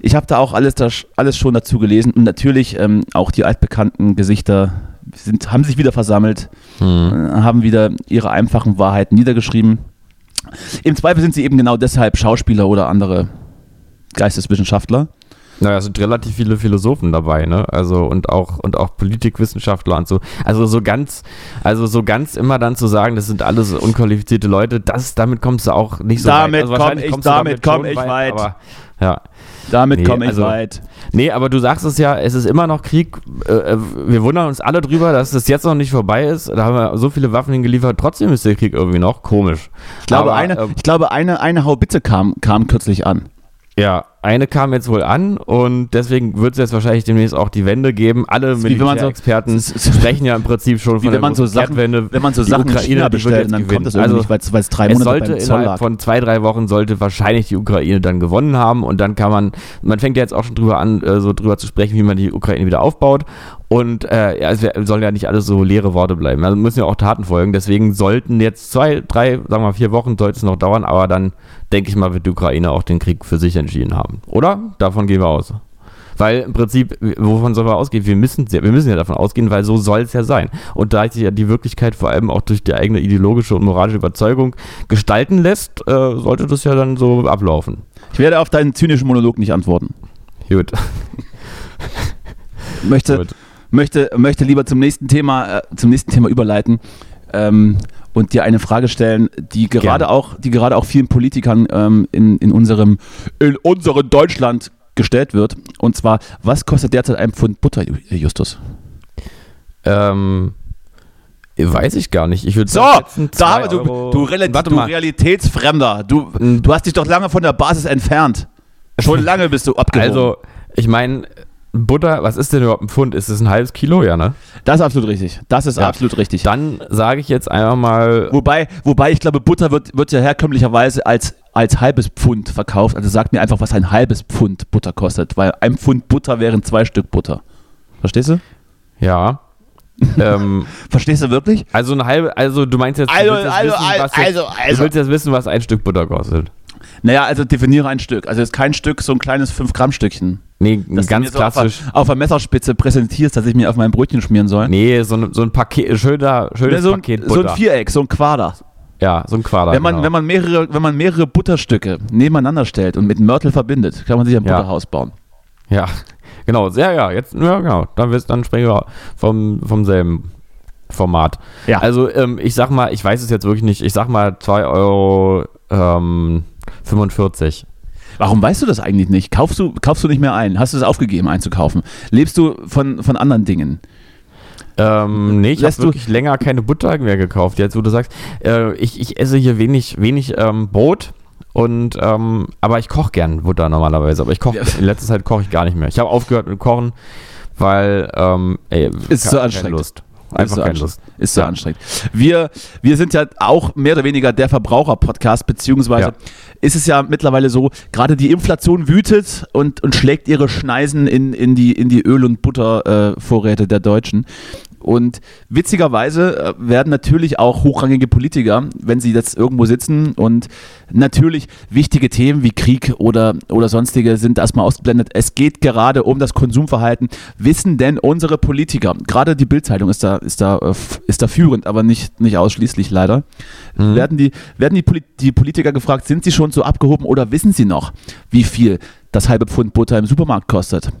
[SPEAKER 2] Ich habe da auch alles, das, alles schon dazu gelesen und natürlich ähm, auch die altbekannten Gesichter sind, haben sich wieder versammelt,
[SPEAKER 1] Hm.
[SPEAKER 2] äh, haben wieder ihre einfachen Wahrheiten niedergeschrieben. Im Zweifel sind sie eben genau deshalb Schauspieler oder andere Geisteswissenschaftler.
[SPEAKER 1] Naja, es sind relativ viele Philosophen dabei, ne? Also und auch und auch Politikwissenschaftler und so. Also so ganz, also so ganz immer dann zu sagen, das sind alles unqualifizierte Leute, das damit kommst du auch nicht so
[SPEAKER 2] Damit
[SPEAKER 1] weit. Also
[SPEAKER 2] komm ich- damit komm
[SPEAKER 1] schon
[SPEAKER 2] ich weit.
[SPEAKER 1] Aber, ja.
[SPEAKER 2] Damit
[SPEAKER 1] Nee,
[SPEAKER 2] komme ich
[SPEAKER 1] also-
[SPEAKER 2] weit.
[SPEAKER 1] Nee, aber du sagst es ja, es ist immer noch Krieg. Äh, äh, wir wundern uns alle drüber, dass es jetzt noch nicht vorbei ist. Da haben wir so viele Waffen hingeliefert. Trotzdem ist der Krieg irgendwie noch komisch.
[SPEAKER 2] Ich glaube,
[SPEAKER 1] Aber,
[SPEAKER 2] eine,
[SPEAKER 1] ähm,
[SPEAKER 2] ich glaube eine, eine Haubitze kam, kam kürzlich an.
[SPEAKER 1] Ja, eine kam jetzt wohl an und deswegen wird es jetzt wahrscheinlich demnächst auch die Wende geben. Alle
[SPEAKER 2] so-
[SPEAKER 1] Militärexperten
[SPEAKER 2] es ist-
[SPEAKER 1] sprechen ja im Prinzip schon von
[SPEAKER 2] wenn man so Sachen,
[SPEAKER 1] Kehrtwende.
[SPEAKER 2] wenn man so Sachen in
[SPEAKER 1] Ukraine,
[SPEAKER 2] bestellt, dann
[SPEAKER 1] gewinnen.
[SPEAKER 2] kommt das irgendwie
[SPEAKER 1] Also,
[SPEAKER 2] nicht, weil es- es drei
[SPEAKER 1] Es
[SPEAKER 2] Monate
[SPEAKER 1] sollte
[SPEAKER 2] beim Zoll
[SPEAKER 1] innerhalb
[SPEAKER 2] lag.
[SPEAKER 1] von zwei, drei Wochen sollte wahrscheinlich die Ukraine dann gewonnen haben und dann kann man, man fängt ja jetzt auch schon drüber an, äh, so drüber zu sprechen, wie man die Ukraine wieder aufbaut und äh, ja, es sollen ja nicht alles so leere Worte bleiben. Also müssen ja auch Taten folgen. Deswegen sollten jetzt zwei, drei, sagen wir mal vier Wochen sollte es noch dauern, aber dann denke ich mal, wird die Ukraine auch den Krieg für sich entschieden haben. Oder? Davon gehen wir aus. Weil im Prinzip, wovon sollen wir ausgehen? Wir müssen, wir müssen ja davon ausgehen, weil so soll es ja sein. Und da sich ja die Wirklichkeit vor allem auch durch die eigene ideologische und moralische Überzeugung gestalten lässt, äh, sollte das ja dann so ablaufen.
[SPEAKER 2] Ich werde auf deinen zynischen Monolog nicht antworten.
[SPEAKER 1] Gut.
[SPEAKER 2] Möchte,
[SPEAKER 1] Gut.
[SPEAKER 2] möchte, möchte lieber zum nächsten Thema, äh, zum nächsten Thema überleiten ähm, und dir eine Frage stellen, die gerade
[SPEAKER 1] Gerne.
[SPEAKER 2] auch, die gerade auch vielen Politikern ähm, in, in unserem, in unserem Deutschland gestellt wird. Und zwar, was kostet derzeit ein Pfund Butter, Justus?
[SPEAKER 1] Ähm, weiß ich gar nicht. Ich würde
[SPEAKER 2] So, da haben wir, du, du, Real- du. Realitätsfremder. Du,
[SPEAKER 1] Mm.
[SPEAKER 2] du hast dich doch lange von der Basis entfernt. Schon lange bist du abgehoben.
[SPEAKER 1] Also, ich meine, Butter, was ist denn überhaupt ein Pfund? Ist es ein halbes Kilo? Ja, ne?
[SPEAKER 2] das ist absolut richtig. Das ist
[SPEAKER 1] Ja.
[SPEAKER 2] absolut richtig.
[SPEAKER 1] Dann sage ich jetzt einfach mal,
[SPEAKER 2] Wobei, wobei ich glaube, Butter wird, wird ja herkömmlicherweise als, als halbes Pfund verkauft. Also sag mir einfach, was ein halbes Pfund Butter kostet, weil ein Pfund Butter wären zwei Stück Butter. Verstehst du?
[SPEAKER 1] ja. ähm,
[SPEAKER 2] Verstehst du wirklich?
[SPEAKER 1] also eine halbe, also du meinst jetzt,
[SPEAKER 2] Also,
[SPEAKER 1] du willst
[SPEAKER 2] also,
[SPEAKER 1] wissen, was jetzt,
[SPEAKER 2] also,
[SPEAKER 1] du
[SPEAKER 2] also.
[SPEAKER 1] willst jetzt wissen, was ein Stück Butter kostet.
[SPEAKER 2] Naja, also definiere ein Stück. Also ist kein Stück so ein kleines 5-Gramm-Stückchen.
[SPEAKER 1] Nee,
[SPEAKER 2] Das du mir
[SPEAKER 1] ganz
[SPEAKER 2] so auf
[SPEAKER 1] klassisch.
[SPEAKER 2] Auf der Messerspitze präsentierst, dass ich mir auf mein Brötchen schmieren soll.
[SPEAKER 1] Nee, so ein, so ein Paket, schöner, schönes
[SPEAKER 2] so, ein,
[SPEAKER 1] Paket
[SPEAKER 2] so
[SPEAKER 1] Butter.
[SPEAKER 2] ein Viereck, so ein Quader.
[SPEAKER 1] ja, so ein Quader.
[SPEAKER 2] Wenn man,
[SPEAKER 1] genau.
[SPEAKER 2] wenn, man mehrere, wenn man mehrere Butterstücke nebeneinander stellt und mit Mörtel verbindet, kann man sich ein
[SPEAKER 1] Ja.
[SPEAKER 2] Butterhaus bauen.
[SPEAKER 1] Ja, genau, ja, ja, jetzt, ja, genau. Dann, wirst, dann sprechen wir vom, vom selben Format.
[SPEAKER 2] Ja.
[SPEAKER 1] Also, ähm, ich sag mal, ich weiß es jetzt wirklich nicht, ich sag mal 2 Euro ähm, 45.
[SPEAKER 2] Warum weißt du das eigentlich nicht? Kaufst du, kaufst du nicht mehr ein? Hast du es aufgegeben einzukaufen? Lebst du von, von anderen Dingen?
[SPEAKER 1] Ähm, nee, ich habe
[SPEAKER 2] du-
[SPEAKER 1] wirklich länger keine Butter mehr gekauft. Jetzt, wo du sagst, äh, ich, ich esse hier wenig, wenig ähm, Brot. Und, ähm, aber ich koche gern Butter normalerweise. Aber ich koche,
[SPEAKER 2] Ja.
[SPEAKER 1] in letzter Zeit koche ich gar nicht mehr. Ich habe aufgehört mit Kochen, weil, ähm, ey,
[SPEAKER 2] Ist so
[SPEAKER 1] keine
[SPEAKER 2] anstrengend.
[SPEAKER 1] Lust. Einfach
[SPEAKER 2] so
[SPEAKER 1] keine. Lust.
[SPEAKER 2] Ist so
[SPEAKER 1] Ja.
[SPEAKER 2] anstrengend. Wir, wir sind ja auch mehr oder weniger der Verbraucher-Podcast, beziehungsweise
[SPEAKER 1] Ja.
[SPEAKER 2] ist es ja mittlerweile so, gerade die Inflation wütet und, und schlägt ihre Schneisen in, in, die, in die Öl- und Buttervorräte äh, der Deutschen. Und witzigerweise äh, werden natürlich auch hochrangige Politiker, wenn sie jetzt irgendwo sitzen und natürlich wichtige Themen wie Krieg oder, oder sonstige sind erstmal ausgeblendet. Es geht gerade um das Konsumverhalten. Wissen denn unsere Politiker, gerade die Bildzeitung ist da, ist da, äh, ist da führend, aber nicht, nicht ausschließlich leider,
[SPEAKER 1] Mhm.
[SPEAKER 2] werden, die, werden die, Poli die Politiker gefragt, sind sie schon so abgehoben oder wissen sie noch, wie viel das halbe Pfund Butter im Supermarkt kostet?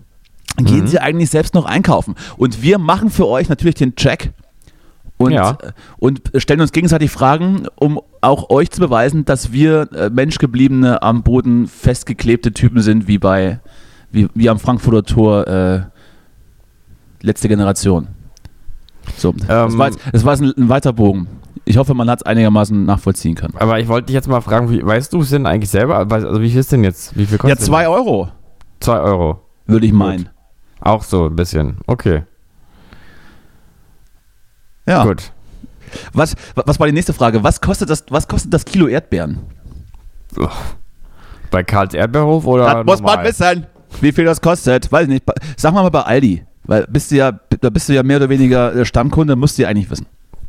[SPEAKER 2] Gehen
[SPEAKER 1] Mhm.
[SPEAKER 2] sie eigentlich selbst noch einkaufen. Und wir machen für euch natürlich den Check und,
[SPEAKER 1] Ja.
[SPEAKER 2] und stellen uns gegenseitig Fragen, um auch euch zu beweisen, dass wir äh, menschgebliebene, am Boden festgeklebte Typen sind, wie bei wie, wie am Frankfurter Tor äh, letzte Generation. So, das
[SPEAKER 1] Ähm,
[SPEAKER 2] war, jetzt, das war jetzt ein, ein weiter Bogen. Ich hoffe, man hat es einigermaßen nachvollziehen können.
[SPEAKER 1] Aber ich wollte dich jetzt mal fragen, wie, weißt du es denn eigentlich selber? Also wie viel ist denn jetzt? Wie viel
[SPEAKER 2] Ja,
[SPEAKER 1] kostet denn?
[SPEAKER 2] zwei Euro,
[SPEAKER 1] Zwei Euro.
[SPEAKER 2] würde ich meinen.
[SPEAKER 1] Auch so ein bisschen. Okay,
[SPEAKER 2] Ja.
[SPEAKER 1] gut.
[SPEAKER 2] Was, was war die nächste Frage? Was kostet das, was kostet das Kilo Erdbeeren?
[SPEAKER 1] Bei Karls Erdbeerhof oder
[SPEAKER 2] das muss man wissen. Wie viel das kostet? Weiß ich nicht. Sag mal mal bei Aldi. Weil bist du ja, da bist du ja mehr oder weniger äh, Stammkunde, musst du ja eigentlich wissen.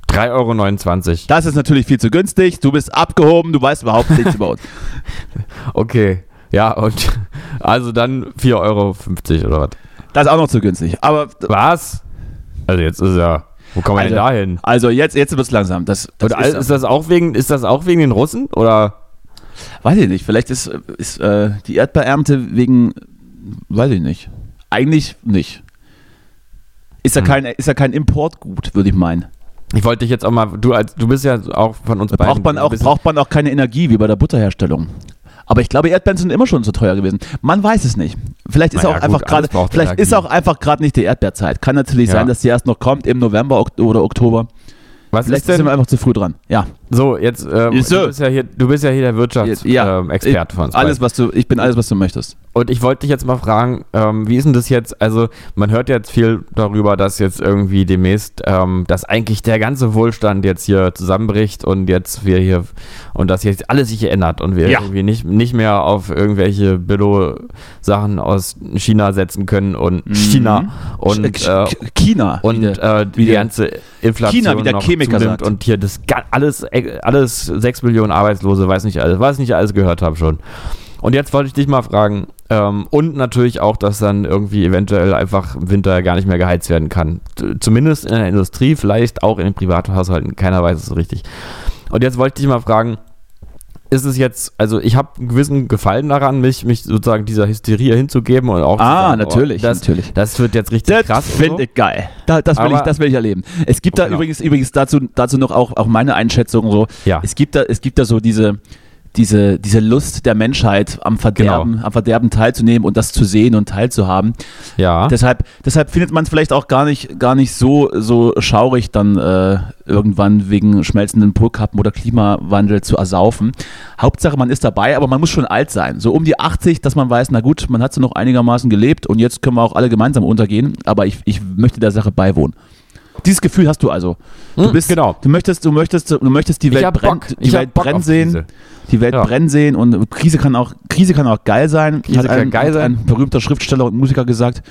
[SPEAKER 1] 3,29 Euro.
[SPEAKER 2] Das ist natürlich viel zu günstig. Du bist abgehoben, du weißt überhaupt nichts über uns.
[SPEAKER 1] Okay. Ja, und also dann 4,50 Euro oder was?
[SPEAKER 2] Das ist auch noch zu günstig. Aber
[SPEAKER 1] Was? Also jetzt ist ja. Wo kommen wir denn da hin?
[SPEAKER 2] also jetzt, jetzt wird es langsam. Das, das
[SPEAKER 1] all- ist das auch wegen, ist das auch wegen den Russen? Oder?
[SPEAKER 2] weiß ich nicht. Vielleicht ist, ist äh, die Erdbeerernte wegen, weiß ich nicht. Eigentlich nicht. Ist ja
[SPEAKER 1] Hm.
[SPEAKER 2] kein, ist ja kein Importgut, würde ich meinen.
[SPEAKER 1] Ich wollte dich jetzt auch mal, du als du bist ja auch von uns
[SPEAKER 2] Da
[SPEAKER 1] beiden.
[SPEAKER 2] braucht man, auch, braucht man auch keine Energie wie bei der Butterherstellung. Aber ich glaube, Erdbeeren sind immer schon zu teuer gewesen. Man weiß es nicht. Vielleicht ist
[SPEAKER 1] Naja,
[SPEAKER 2] auch
[SPEAKER 1] gut,
[SPEAKER 2] einfach gerade, vielleicht
[SPEAKER 1] Energie.
[SPEAKER 2] ist auch einfach gerade nicht die Erdbeerzeit. Kann natürlich
[SPEAKER 1] Ja.
[SPEAKER 2] sein, dass die erst noch kommt im November oder Oktober.
[SPEAKER 1] Was
[SPEAKER 2] Vielleicht
[SPEAKER 1] ist denn?
[SPEAKER 2] sind wir einfach zu früh dran. Ja.
[SPEAKER 1] So, jetzt, ähm,
[SPEAKER 2] so.
[SPEAKER 1] du, bist ja hier, du bist ja hier der Wirtschaftsexperte
[SPEAKER 2] ja.
[SPEAKER 1] ähm, von uns.
[SPEAKER 2] Alles, was du, ich bin alles, was du möchtest.
[SPEAKER 1] Und ich wollte dich jetzt mal fragen, ähm, wie ist denn das jetzt? Also, man hört jetzt viel darüber, dass jetzt irgendwie demnächst, ähm, dass eigentlich der ganze Wohlstand jetzt hier zusammenbricht und jetzt wir hier und dass jetzt alles sich ändert und wir
[SPEAKER 2] Ja.
[SPEAKER 1] irgendwie nicht, nicht mehr auf irgendwelche Billo-Sachen aus China setzen können und China und,
[SPEAKER 2] Ch-
[SPEAKER 1] äh,
[SPEAKER 2] Ch- China.
[SPEAKER 1] und
[SPEAKER 2] wieder.
[SPEAKER 1] äh, die
[SPEAKER 2] der-
[SPEAKER 1] ganze Inflation
[SPEAKER 2] China, wie der
[SPEAKER 1] noch
[SPEAKER 2] Chemiker
[SPEAKER 1] zunimmt
[SPEAKER 2] sagt.
[SPEAKER 1] und hier das alles, äh, alles 6 Millionen Arbeitslose, weiß nicht alles, ich nicht alles gehört habe schon. Und jetzt wollte ich dich mal fragen, ähm, und natürlich auch, dass dann irgendwie eventuell einfach im Winter gar nicht mehr geheizt werden kann. Zumindest in der Industrie, vielleicht auch in den Privathaushalten, keiner weiß es so richtig. Und jetzt wollte ich dich mal fragen, ist es jetzt, also ich habe einen gewissen Gefallen daran, mich, mich sozusagen dieser Hysterie hinzugeben und auch zu
[SPEAKER 2] Ah,
[SPEAKER 1] sagen,
[SPEAKER 2] natürlich,
[SPEAKER 1] das,
[SPEAKER 2] natürlich.
[SPEAKER 1] das wird jetzt richtig
[SPEAKER 2] Das
[SPEAKER 1] krass. und
[SPEAKER 2] finde
[SPEAKER 1] so.
[SPEAKER 2] ich geil. Da, das, will
[SPEAKER 1] Aber-
[SPEAKER 2] ich, das will ich erleben. Es gibt da
[SPEAKER 1] Genau.
[SPEAKER 2] übrigens, übrigens dazu, dazu noch auch, auch meine Einschätzung so.
[SPEAKER 1] Ja.
[SPEAKER 2] Es gibt da, es gibt da so diese, diese, diese Lust der Menschheit am Verderben,
[SPEAKER 1] Genau.
[SPEAKER 2] am Verderben teilzunehmen und das zu sehen und teilzuhaben.
[SPEAKER 1] Ja.
[SPEAKER 2] Deshalb, deshalb findet man es vielleicht auch gar nicht, gar nicht so, so schaurig, dann äh, irgendwann wegen schmelzenden Polkappen oder Klimawandel zu ersaufen. Hauptsache, man ist dabei, aber man muss schon alt sein. So um die 80, dass man weiß, na gut, man hat so noch einigermaßen gelebt und jetzt können wir auch alle gemeinsam untergehen, aber ich, ich möchte der Sache beiwohnen. Dieses Gefühl hast du also. Du
[SPEAKER 1] Hm,
[SPEAKER 2] bist,
[SPEAKER 1] genau.
[SPEAKER 2] du möchtest, du möchtest, du möchtest die Welt brennen, die Welt brennen sehen,
[SPEAKER 1] Krise.
[SPEAKER 2] die Welt
[SPEAKER 1] Ja.
[SPEAKER 2] brennen sehen und Krise kann auch, Krise kann auch geil sein.
[SPEAKER 1] Krise
[SPEAKER 2] hat
[SPEAKER 1] kann
[SPEAKER 2] ein,
[SPEAKER 1] geil
[SPEAKER 2] hat
[SPEAKER 1] sein.
[SPEAKER 2] Ein berühmter Schriftsteller und Musiker gesagt.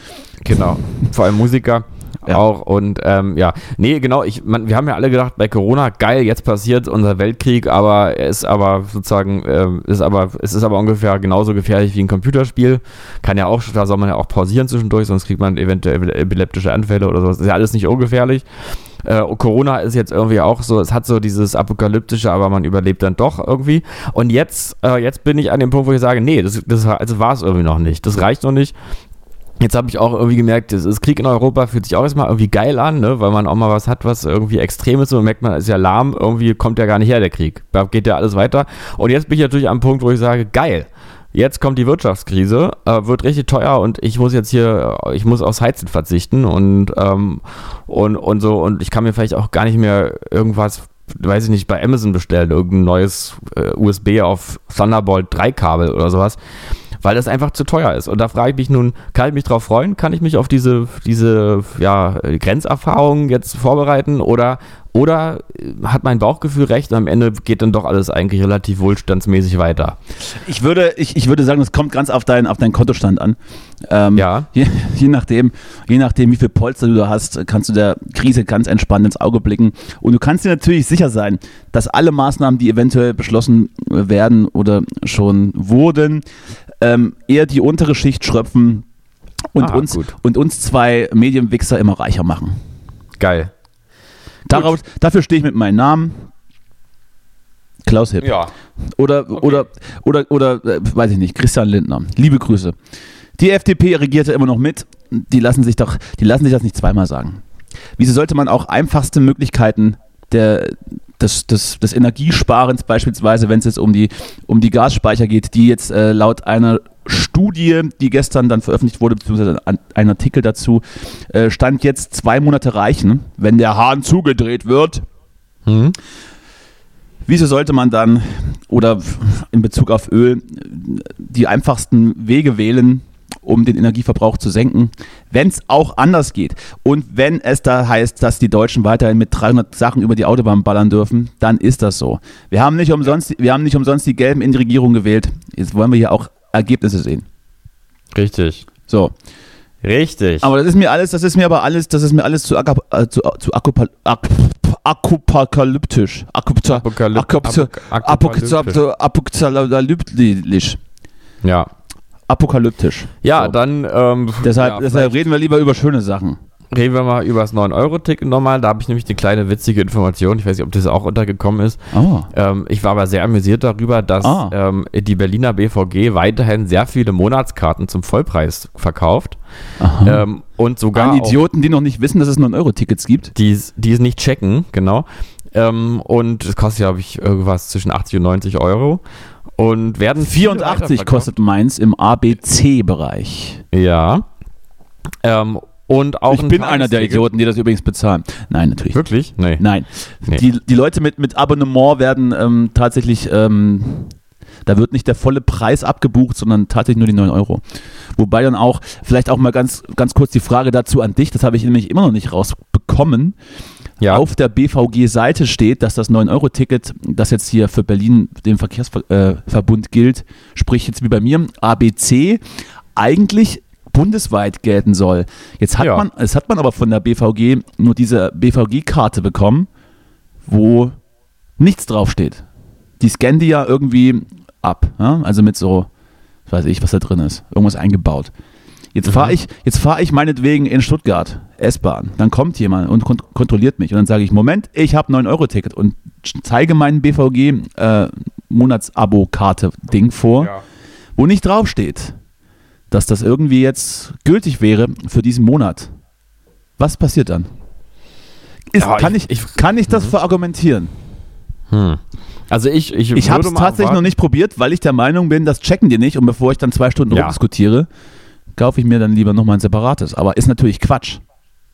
[SPEAKER 1] Genau. Vor allem Musiker
[SPEAKER 2] Ja.
[SPEAKER 1] auch. Und ähm, ja, nee, genau, ich, man, wir haben ja alle gedacht, bei Corona, geil, jetzt passiert unser Weltkrieg, aber er ist aber sozusagen, ähm, ist aber, es ist aber ungefähr genauso gefährlich wie ein Computerspiel. Kann ja auch, da soll man ja auch pausieren zwischendurch, sonst kriegt man eventuell epileptische Anfälle oder sowas. Ist ja alles nicht ungefährlich. Äh, Corona ist jetzt irgendwie auch so, es hat so dieses apokalyptische, aber man überlebt dann doch irgendwie. Und jetzt, äh, jetzt bin ich an dem Punkt, wo ich sage, nee, das, das also war es irgendwie noch nicht. Das reicht noch nicht. Jetzt habe ich auch irgendwie gemerkt, das ist Krieg in Europa fühlt sich auch erstmal irgendwie geil an, ne? weil man auch mal was hat, was irgendwie extrem ist und merkt man, ist ja lahm, irgendwie kommt ja gar nicht her, der Krieg. Da geht ja alles weiter. Und jetzt bin ich natürlich am Punkt, wo ich sage, geil. Jetzt kommt die Wirtschaftskrise, äh, wird richtig teuer und ich muss jetzt hier, ich muss aufs Heizen verzichten und, ähm, und, und so und ich kann mir vielleicht auch gar nicht mehr irgendwas, weiß ich nicht, bei Amazon bestellen, irgendein neues äh, USB auf Thunderbolt 3 Kabel oder sowas weil das einfach zu teuer ist. Und da frage ich mich nun, kann ich mich darauf freuen? Kann ich mich auf diese, diese ja, Grenzerfahrung jetzt vorbereiten? Oder, oder hat mein Bauchgefühl recht und am Ende geht dann doch alles eigentlich relativ wohlstandsmäßig weiter?
[SPEAKER 2] Ich würde, ich, ich würde sagen, es kommt ganz auf, dein, auf deinen Kontostand an. Ähm,
[SPEAKER 1] Ja.
[SPEAKER 2] Je, je, nachdem, je nachdem, wie viel Polster du da hast, kannst du der Krise ganz entspannt ins Auge blicken. Und du kannst dir natürlich sicher sein, dass alle Maßnahmen, die eventuell beschlossen werden oder schon wurden, ähm, eher die untere Schicht schröpfen und,
[SPEAKER 1] Ah,
[SPEAKER 2] uns,
[SPEAKER 1] gut.
[SPEAKER 2] und uns zwei Medienwichser immer reicher machen.
[SPEAKER 1] Geil.
[SPEAKER 2] Darauf, dafür stehe ich mit meinem Namen. Klaus Hipp.
[SPEAKER 1] Ja.
[SPEAKER 2] Oder, oder, oder, oder, äh, weiß ich nicht, Christian Lindner. Liebe Grüße. Die FDP regierte immer noch mit. die lassen sich doch, die lassen sich das nicht zweimal sagen. Wieso sollte man auch einfachste Möglichkeiten der, des, des, des Energiesparens beispielsweise, wenn es jetzt um die, um die Gasspeicher geht, die jetzt äh, laut einer Studie, die gestern dann veröffentlicht wurde, beziehungsweise ein, Artikel dazu, äh, stand jetzt zwei Monate reichen, wenn der Hahn zugedreht wird.
[SPEAKER 1] Hm?
[SPEAKER 2] Wieso sollte man dann oder in Bezug auf Öl die einfachsten Wege wählen, um den Energieverbrauch zu senken, wenn es auch anders geht. Und wenn es da heißt, dass die Deutschen weiterhin mit 300 Sachen über die Autobahn ballern dürfen, dann ist das so. Wir haben nicht umsonst, wir haben nicht umsonst die Gelben in die Regierung gewählt. Jetzt wollen wir hier auch Ergebnisse sehen.
[SPEAKER 1] Richtig.
[SPEAKER 2] So.
[SPEAKER 1] Richtig.
[SPEAKER 2] Aber das ist mir alles, das ist mir aber alles, das ist mir alles zu, akap, äh, zu, zu akupal, ak, akupalyptisch. Akupta,
[SPEAKER 1] Apokalyp-
[SPEAKER 2] akupta,
[SPEAKER 1] Apok-
[SPEAKER 2] apokalyptisch. apokalyptisch.
[SPEAKER 1] Ja.
[SPEAKER 2] Apokalyptisch.
[SPEAKER 1] Ja,
[SPEAKER 2] So.
[SPEAKER 1] dann ähm,
[SPEAKER 2] Deshalb,
[SPEAKER 1] ja,
[SPEAKER 2] deshalb reden wir lieber über schöne Sachen.
[SPEAKER 1] Reden wir mal über das 9-Euro-Ticket nochmal. Da habe ich nämlich eine kleine witzige Information. Ich weiß nicht, ob das auch untergekommen ist.
[SPEAKER 2] Oh.
[SPEAKER 1] Ähm, ich war aber sehr amüsiert darüber, dass
[SPEAKER 2] Ah.
[SPEAKER 1] ähm, die Berliner BVG weiterhin sehr viele Monatskarten zum Vollpreis verkauft. Ähm, und sogar
[SPEAKER 2] An Idioten, die noch nicht wissen, dass es 9-Euro-Tickets gibt.
[SPEAKER 1] die es die es nicht checken, genau. Ähm, und es kostet, glaube ich, irgendwas zwischen 80 und 90 Euro. Und werden viele
[SPEAKER 2] 84
[SPEAKER 1] weiterverkauft.
[SPEAKER 2] kostet meins im ABC-Bereich.
[SPEAKER 1] Ja. Ähm, und auch
[SPEAKER 2] Ich
[SPEAKER 1] ein
[SPEAKER 2] bin einer der. Idioten, die das übrigens bezahlen. Nein, natürlich.
[SPEAKER 1] Wirklich? Nee.
[SPEAKER 2] Nein.
[SPEAKER 1] Nee.
[SPEAKER 2] Die, die Leute mit, mit Abonnement werden ähm, tatsächlich, ähm, da wird nicht der volle Preis abgebucht, sondern tatsächlich nur die 9 Euro. Wobei dann auch, vielleicht auch mal ganz, ganz kurz die Frage dazu an dich, das habe ich nämlich immer noch nicht rausbekommen.
[SPEAKER 1] Ja.
[SPEAKER 2] Auf der BVG-Seite steht, dass das 9-Euro-Ticket, das jetzt hier für Berlin, den Verkehrsverbund gilt, sprich jetzt wie bei mir, ABC, eigentlich bundesweit gelten soll. Jetzt hat
[SPEAKER 1] Ja.
[SPEAKER 2] man, es hat man aber von der BVG nur diese BVG-Karte bekommen, wo nichts draufsteht. Die scannen die ja irgendwie ab, ja? also mit so, weiß ich, was da drin ist, irgendwas eingebaut. Jetzt fahre ich, jetzt fahre ich meinetwegen in Stuttgart S-Bahn. Dann kommt jemand und kont kontrolliert mich und dann sage ich, Moment, ich habe 9-Euro-Ticket und zeige meinen BVG äh, Monatsabo-Karte-Ding vor,
[SPEAKER 1] Ja.
[SPEAKER 2] wo nicht draufsteht, dass das irgendwie jetzt gültig wäre für diesen Monat. Was passiert dann? Ist,
[SPEAKER 1] Ja,
[SPEAKER 2] kann,
[SPEAKER 1] ich-
[SPEAKER 2] ich,
[SPEAKER 1] ich-
[SPEAKER 2] kann ich das verargumentieren?
[SPEAKER 1] Hm. Also ich, ich,
[SPEAKER 2] Ich habe es tatsächlich noch nicht probiert, weil ich der Meinung bin, das checken die nicht und bevor ich dann zwei Stunden
[SPEAKER 1] Ja.
[SPEAKER 2] rumdiskutiere, kaufe ich mir dann lieber nochmal ein separates. Aber ist natürlich Quatsch.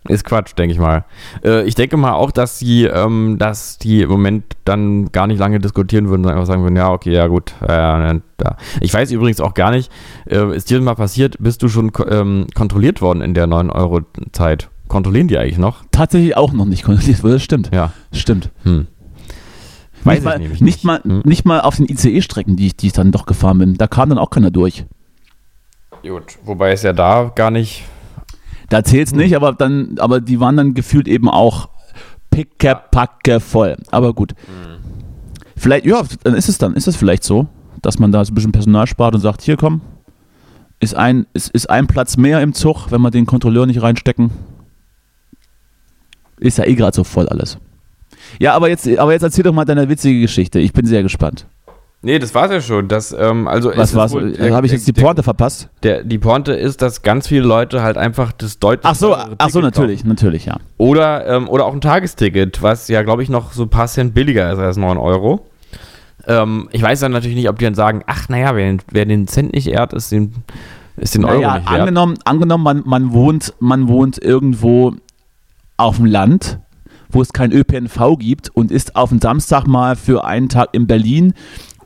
[SPEAKER 1] Ist Quatsch, denke ich mal. Äh, ich denke mal auch, dass sie, ähm, dass die im Moment dann gar nicht lange diskutieren würden, sondern einfach sagen würden, ja, okay, ja gut. Äh, da. Ich weiß übrigens auch gar nicht, äh, ist dir mal passiert, bist du schon ähm, kontrolliert worden in der 9-Euro-Zeit? Kontrollieren die eigentlich noch?
[SPEAKER 2] Tatsächlich auch noch nicht kontrolliert wurde, das stimmt.
[SPEAKER 1] Ja.
[SPEAKER 2] Stimmt.
[SPEAKER 1] Hm. Weiß
[SPEAKER 2] nicht,
[SPEAKER 1] ich
[SPEAKER 2] mal,
[SPEAKER 1] nämlich
[SPEAKER 2] nicht,
[SPEAKER 1] nicht.
[SPEAKER 2] mal,
[SPEAKER 1] Hm.
[SPEAKER 2] nicht mal auf den ICE-Strecken, die ich, die ich dann doch gefahren bin. Da kam dann auch keiner durch.
[SPEAKER 1] Gut, wobei es ja da gar nicht.
[SPEAKER 2] Da zählt es
[SPEAKER 1] Hm.
[SPEAKER 2] nicht, aber dann, aber die waren dann gefühlt eben auch pickepacke voll. Aber gut.
[SPEAKER 1] Hm.
[SPEAKER 2] Vielleicht, ja, dann ist es dann, ist es vielleicht so, dass man da so ein bisschen Personal spart und sagt, hier komm, ist ein, ist, ist ein Platz mehr im Zug, wenn wir den Kontrolleur nicht reinstecken. Ist ja eh gerade so voll alles. Ja, aber jetzt, aber jetzt erzähl doch mal deine witzige Geschichte. Ich bin sehr gespannt.
[SPEAKER 1] Nee, das war's ja schon. Das, ähm, also
[SPEAKER 2] Was
[SPEAKER 1] es
[SPEAKER 2] war's?
[SPEAKER 1] wohl-
[SPEAKER 2] Habe ich jetzt die Pointe verpasst?
[SPEAKER 1] Der, die Pointe ist, dass ganz viele Leute halt einfach das deutlich
[SPEAKER 2] Ach so, ach so, natürlich, natürlich, ja.
[SPEAKER 1] kaufen. Oder, ähm, oder auch ein Tagesticket, was ja, glaube ich, noch so ein paar Cent billiger ist als 9 Euro. Ähm, ich weiß dann natürlich nicht, ob die dann sagen, ach naja, wer, den- wer den Cent nicht ehrt, ist den, ist den Euro
[SPEAKER 2] Naja,
[SPEAKER 1] nicht wert.
[SPEAKER 2] angenommen, angenommen man, man, wohnt, man wohnt irgendwo auf dem Land, wo es kein ÖPNV gibt und ist auf dem Samstag mal für einen Tag in Berlin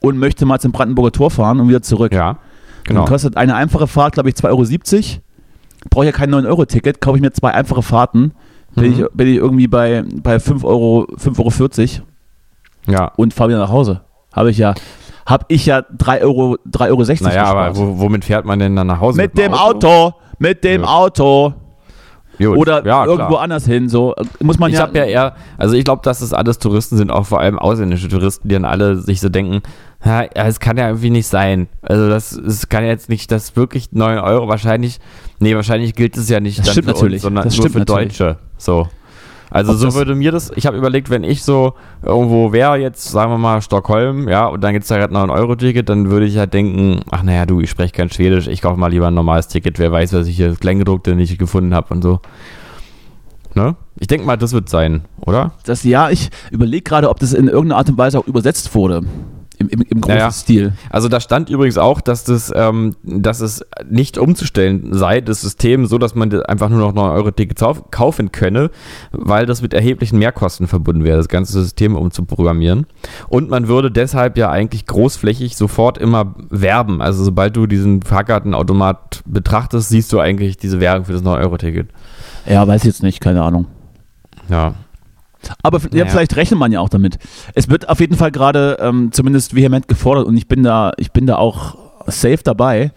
[SPEAKER 2] und möchte mal zum Brandenburger Tor fahren und wieder zurück.
[SPEAKER 1] Ja, genau.
[SPEAKER 2] Dann kostet eine einfache Fahrt, glaube ich, 2,70 Euro. Brauche ich ja kein 9-Euro-Ticket, kaufe ich mir zwei einfache Fahrten. Bin,
[SPEAKER 1] Mhm.
[SPEAKER 2] ich, bin ich irgendwie bei, bei 5,40 Euro, 5,40 Euro
[SPEAKER 1] Ja.
[SPEAKER 2] und fahre wieder nach Hause. Habe ich ja, habe ich ja 3,60 Euro, 3,60 Euro
[SPEAKER 1] Naja, aber
[SPEAKER 2] gespart.
[SPEAKER 1] wo, womit fährt man denn dann nach Hause?
[SPEAKER 2] Mit dem Auto, mit dem
[SPEAKER 1] Ja.
[SPEAKER 2] Auto.
[SPEAKER 1] Gut.
[SPEAKER 2] Oder
[SPEAKER 1] ja,
[SPEAKER 2] irgendwo
[SPEAKER 1] klar.
[SPEAKER 2] anders hin. So muss man
[SPEAKER 1] Ich
[SPEAKER 2] ja.
[SPEAKER 1] habe ja eher, also ich glaube, dass das alles Touristen sind, auch vor allem ausländische Touristen, die dann alle sich so denken, ja, es kann ja irgendwie nicht sein. Also das, es kann ja jetzt nicht, das wirklich 9 Euro wahrscheinlich, nee, wahrscheinlich gilt es ja nicht
[SPEAKER 2] Das stimmt
[SPEAKER 1] für
[SPEAKER 2] natürlich.
[SPEAKER 1] uns, sondern
[SPEAKER 2] Das
[SPEAKER 1] nur
[SPEAKER 2] stimmt
[SPEAKER 1] für
[SPEAKER 2] natürlich.
[SPEAKER 1] Deutsche. So. Also
[SPEAKER 2] Ob
[SPEAKER 1] so würde mir das, ich habe überlegt, wenn ich so irgendwo wäre, jetzt sagen wir mal Stockholm, ja, und dann gibt es da gerade noch ein Euro-Ticket, dann würde ich halt denken, ach naja, du, ich spreche kein Schwedisch, ich kaufe mal lieber ein normales Ticket, wer weiß, was ich hier das Kleingedruckte nicht gefunden habe und so. Ne? Ich denke mal, das wird sein, oder?
[SPEAKER 2] Das ja, ich überlege gerade, ob das in irgendeiner Art und Weise auch übersetzt wurde. Im, im, im großen
[SPEAKER 1] Ja, ja.
[SPEAKER 2] Stil.
[SPEAKER 1] Also da stand übrigens auch, dass das, ähm, dass es nicht umzustellen sei, das System, so dass man einfach nur noch 9 Euro Tickets auf- kaufen könne, weil das mit erheblichen Mehrkosten verbunden wäre, das ganze System umzuprogrammieren. Und man würde deshalb ja eigentlich großflächig sofort immer werben. Also sobald du diesen Fahrkartenautomat betrachtest, siehst du eigentlich diese Werbung für das 9 Euro Ticket.
[SPEAKER 2] Ja, weiß ich jetzt nicht, keine Ahnung.
[SPEAKER 1] Ja.
[SPEAKER 2] Aber f- ja,
[SPEAKER 1] Naja.
[SPEAKER 2] vielleicht rechnet man ja auch damit. Es wird auf jeden Fall gerade ähm, zumindest vehement gefordert und ich bin da, ich bin da auch safe dabei,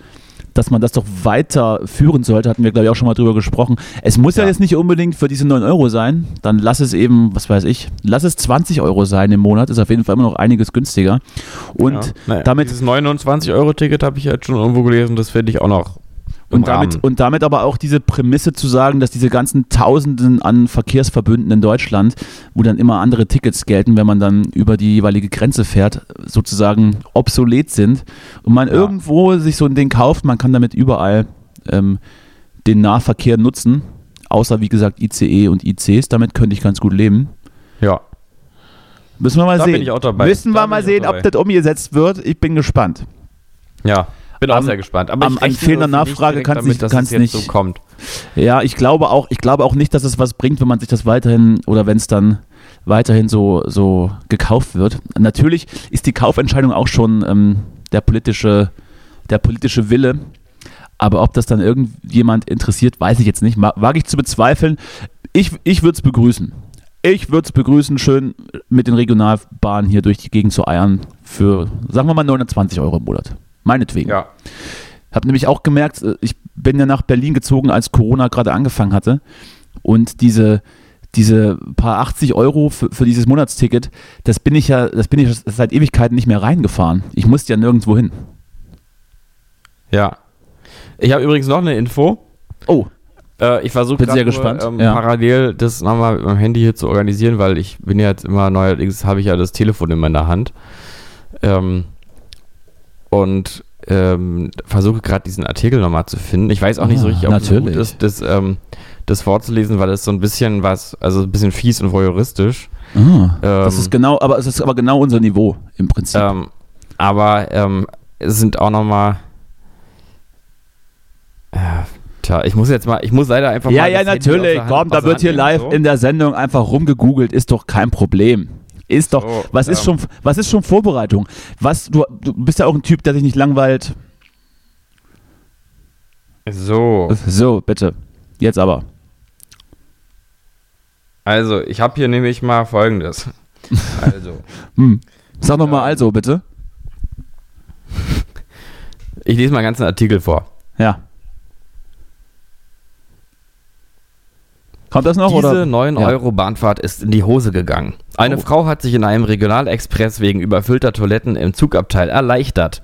[SPEAKER 2] dass man das doch weiterführen sollte. Hatten wir, glaube ich, auch schon mal drüber gesprochen. Es muss ja.
[SPEAKER 1] Ja.
[SPEAKER 2] jetzt nicht unbedingt für diese 9 Euro sein. Dann lass es eben, was weiß ich, lass es 20 Euro sein im Monat. Ist auf jeden Fall immer noch einiges günstiger. Und
[SPEAKER 1] ja. Naja,
[SPEAKER 2] damit
[SPEAKER 1] Dieses 29 Euro Ticket habe ich jetzt schon irgendwo gelesen, das finde ich auch noch.
[SPEAKER 2] Und damit,
[SPEAKER 1] Rahmen.
[SPEAKER 2] und damit aber auch diese Prämisse zu sagen, dass diese ganzen Tausenden an Verkehrsverbünden in Deutschland, wo dann immer andere Tickets gelten, wenn man dann über die jeweilige Grenze fährt, sozusagen obsolet sind und man
[SPEAKER 1] Ja.
[SPEAKER 2] irgendwo sich so ein Ding kauft, man kann damit überall ähm, den Nahverkehr nutzen, außer wie gesagt ICE und ICs, damit könnte ich ganz gut leben.
[SPEAKER 1] Ja.
[SPEAKER 2] Müssen wir mal
[SPEAKER 1] Da
[SPEAKER 2] sehen.
[SPEAKER 1] bin ich auch dabei.
[SPEAKER 2] Müssen
[SPEAKER 1] Da
[SPEAKER 2] wir mal sehen, ob das umgesetzt wird. Ich bin gespannt.
[SPEAKER 1] Ja, bin auch
[SPEAKER 2] Am-
[SPEAKER 1] sehr gespannt.
[SPEAKER 2] am-
[SPEAKER 1] ich
[SPEAKER 2] an fehlender Nachfrage
[SPEAKER 1] direkt
[SPEAKER 2] kann's nicht- kann's
[SPEAKER 1] es
[SPEAKER 2] nicht-
[SPEAKER 1] so kommt.
[SPEAKER 2] Ja, ich glaube auch, ich glaube auch nicht, dass es was bringt, wenn man sich das weiterhin oder wenn es dann weiterhin so, so gekauft wird. Natürlich ist die Kaufentscheidung auch schon ähm, der politische, der politische Wille. Aber ob das dann irgendjemand interessiert, weiß ich jetzt nicht. Wage ich zu bezweifeln. Ich, ich würde es begrüßen. Ich würde es begrüßen, schön mit den Regionalbahnen hier durch die Gegend zu eiern für, sagen wir mal, 29 Euro im Monat. Meinetwegen.
[SPEAKER 1] Ja.
[SPEAKER 2] Habe nämlich auch gemerkt, äh, ich bin ja nach Berlin gezogen, als Corona gerade angefangen hatte. Und diese, diese paar 80 Euro für, für dieses Monatsticket, das bin ich ja, das bin ich seit Ewigkeiten nicht mehr reingefahren. Ich musste ja nirgendwo hin.
[SPEAKER 1] Ja. Ich habe übrigens noch eine Info.
[SPEAKER 2] Oh,
[SPEAKER 1] Äh, ich versuche
[SPEAKER 2] Bin
[SPEAKER 1] gerade
[SPEAKER 2] sehr
[SPEAKER 1] nur,
[SPEAKER 2] gespannt,
[SPEAKER 1] Ähm,
[SPEAKER 2] ja.
[SPEAKER 1] parallel das nochmal mit meinem Handy hier zu organisieren, weil ich bin ja jetzt immer neuerdings habe ich ja das Telefon in meiner Hand. Ähm, und ähm, versuche gerade diesen Artikel nochmal zu finden. Ich weiß auch nicht so
[SPEAKER 2] Ah,
[SPEAKER 1] richtig, ob es so gut
[SPEAKER 2] natürlich.
[SPEAKER 1] ist, das, ähm, das vorzulesen, weil es so ein bisschen was, also ein bisschen fies und voyeuristisch.
[SPEAKER 2] ah, das
[SPEAKER 1] Ähm,
[SPEAKER 2] ist genau, aber es ist aber genau unser Niveau im Prinzip.
[SPEAKER 1] Ähm, aber ähm, es sind auch nochmal. Äh, tja, ich muss jetzt mal, ich muss leider einfach
[SPEAKER 2] ja,
[SPEAKER 1] mal.
[SPEAKER 2] ja,
[SPEAKER 1] Handy
[SPEAKER 2] natürlich. Komm, da wird hier live
[SPEAKER 1] so.
[SPEAKER 2] in der Sendung einfach rumgegoogelt, ist doch kein Problem. Ist doch,
[SPEAKER 1] So,
[SPEAKER 2] was ist
[SPEAKER 1] ähm.
[SPEAKER 2] schon, was ist schon Vorbereitung? Was, du, du bist ja auch ein Typ, der sich nicht langweilt.
[SPEAKER 1] So,
[SPEAKER 2] So, bitte. Jetzt aber.
[SPEAKER 1] also ich habe hier nämlich mal folgendes. Also,
[SPEAKER 2] Hm. Sag nochmal
[SPEAKER 1] Ähm.
[SPEAKER 2] also, bitte.
[SPEAKER 1] ich lese mal einen ganzen Artikel vor.
[SPEAKER 2] Ja. Kommt das noch?
[SPEAKER 1] Diese
[SPEAKER 2] oder?
[SPEAKER 1] 9
[SPEAKER 2] Ja.
[SPEAKER 1] Euro Bahnfahrt ist in die Hose gegangen. Eine
[SPEAKER 2] Oh.
[SPEAKER 1] Frau hat sich in einem Regionalexpress wegen überfüllter Toiletten im Zugabteil erleichtert.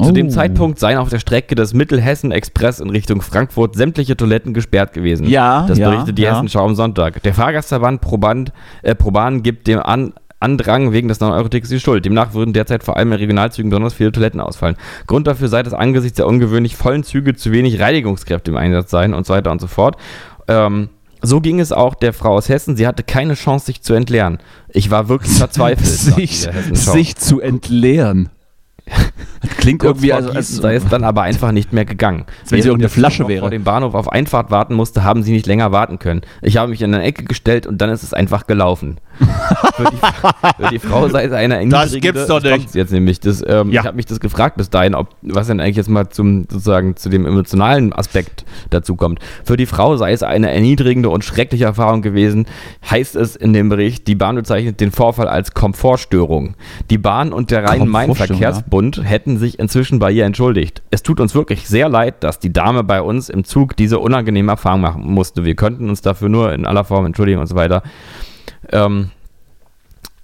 [SPEAKER 1] Zu dem
[SPEAKER 2] Oh.
[SPEAKER 1] Zeitpunkt seien auf der Strecke des Mittelhessen-Express in Richtung Frankfurt sämtliche Toiletten gesperrt gewesen.
[SPEAKER 2] Ja,
[SPEAKER 1] Das
[SPEAKER 2] ja,
[SPEAKER 1] berichtet die
[SPEAKER 2] ja.
[SPEAKER 1] Hessenschau am Sonntag. Der Fahrgastverband Proband, äh, Proban gibt dem An Andrang wegen des 9-Euro-Tickets die Schuld. Demnach würden derzeit vor allem in Regionalzügen besonders viele Toiletten ausfallen. Grund dafür sei, dass angesichts der ungewöhnlich vollen Züge zu wenig Reinigungskräfte im Einsatz seien und so weiter und so fort. Ähm, so ging es auch der Frau aus Hessen. Sie hatte keine Chance, sich zu entleeren. Ich war wirklich verzweifelt.
[SPEAKER 2] sich, sich zu entleeren. Das klingt irgendwie, also, als,
[SPEAKER 1] sei es dann aber einfach nicht mehr gegangen.
[SPEAKER 2] wenn sie irgendeine Flasche wäre.
[SPEAKER 1] vor dem Bahnhof auf Einfahrt warten musste, haben sie nicht länger warten können. Ich habe mich in eine Ecke gestellt und dann ist es einfach gelaufen. für, die, für die Frau sei es eine erniedrigende...
[SPEAKER 2] gibt's doch
[SPEAKER 1] das
[SPEAKER 2] nicht.
[SPEAKER 1] Jetzt nämlich, das, ähm,
[SPEAKER 2] Ja.
[SPEAKER 1] ich habe mich das gefragt bis dahin, ob, was denn eigentlich jetzt mal zum, sozusagen, zu dem emotionalen Aspekt dazu kommt. Für die Frau sei es eine erniedrigende und schreckliche Erfahrung gewesen, heißt es in dem Bericht, die Bahn bezeichnet den Vorfall als Komfortstörung. Die Bahn und der Rhein-Main-Verkehrsbund hätten sich inzwischen bei ihr entschuldigt. Es tut uns wirklich sehr leid, dass die Dame bei uns im Zug diese unangenehme Erfahrung machen musste. Wir könnten uns dafür nur in aller Form entschuldigen und so weiter. Ähm,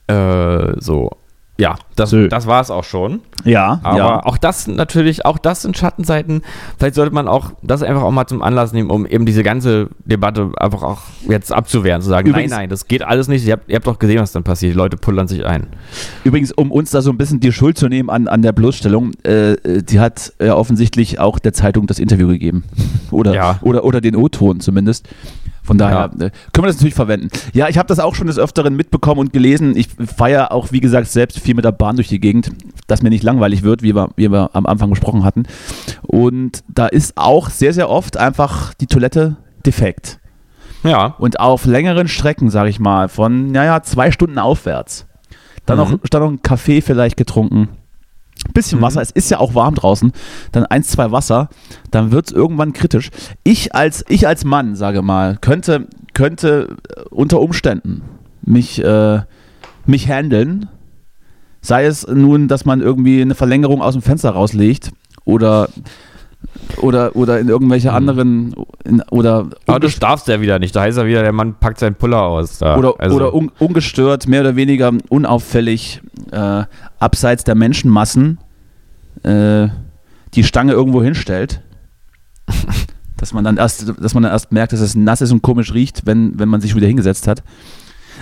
[SPEAKER 1] äh, so. Ja, das, das war es auch schon.
[SPEAKER 2] Ja,
[SPEAKER 1] Aber
[SPEAKER 2] ja.
[SPEAKER 1] auch das natürlich, auch das sind Schattenseiten. Vielleicht sollte man auch das einfach auch mal zum Anlass nehmen, um eben diese ganze Debatte einfach auch jetzt abzuwehren, zu sagen,
[SPEAKER 2] Übrigens-
[SPEAKER 1] nein, nein, das geht alles nicht. Ihr habt, ihr habt doch gesehen, was dann passiert. Die Leute pullern sich ein.
[SPEAKER 2] Übrigens, um uns da so ein bisschen die Schuld zu nehmen an, an der Bloßstellung, äh, die hat äh, offensichtlich auch der Zeitung das Interview gegeben. oder,
[SPEAKER 1] Ja.
[SPEAKER 2] oder, oder den O-Ton zumindest. Von daher äh, können wir das natürlich verwenden. Ja, ich habe das auch schon des Öfteren mitbekommen und gelesen. Ich fahre auch, wie gesagt, selbst viel mit der Bahn durch die Gegend, dass mir nicht langweilig wird, wie wir, wie wir am Anfang besprochen hatten. Und da ist auch sehr, sehr oft einfach die Toilette defekt.
[SPEAKER 1] Ja,
[SPEAKER 2] Und auf längeren Strecken, sage ich mal, von, naja, zwei Stunden aufwärts. Dann,
[SPEAKER 1] Mhm.
[SPEAKER 2] noch, dann noch einen Kaffee vielleicht getrunken. Bisschen
[SPEAKER 1] Mhm.
[SPEAKER 2] Wasser, es ist ja auch warm draußen. Dann eins, zwei Wasser, dann wird es irgendwann kritisch. Ich als, ich als Mann, sage mal, könnte, könnte äh, unter Umständen mich, äh, mich handeln. Sei es nun, dass man irgendwie eine Verlängerung aus dem Fenster rauslegt oder, oder, oder in irgendwelche
[SPEAKER 1] Mhm.
[SPEAKER 2] anderen in, oder
[SPEAKER 1] aber du darfst ja wieder nicht. Da heißt ja wieder, der Mann packt seinen Puller aus. Da.
[SPEAKER 2] oder,
[SPEAKER 1] Also,
[SPEAKER 2] oder un, ungestört, mehr oder weniger unauffällig, äh, abseits der Menschenmassen, äh, die Stange irgendwo hinstellt. dass man dann erst, dass man dann erst merkt, dass es nass ist und komisch riecht, wenn, wenn man sich wieder hingesetzt hat.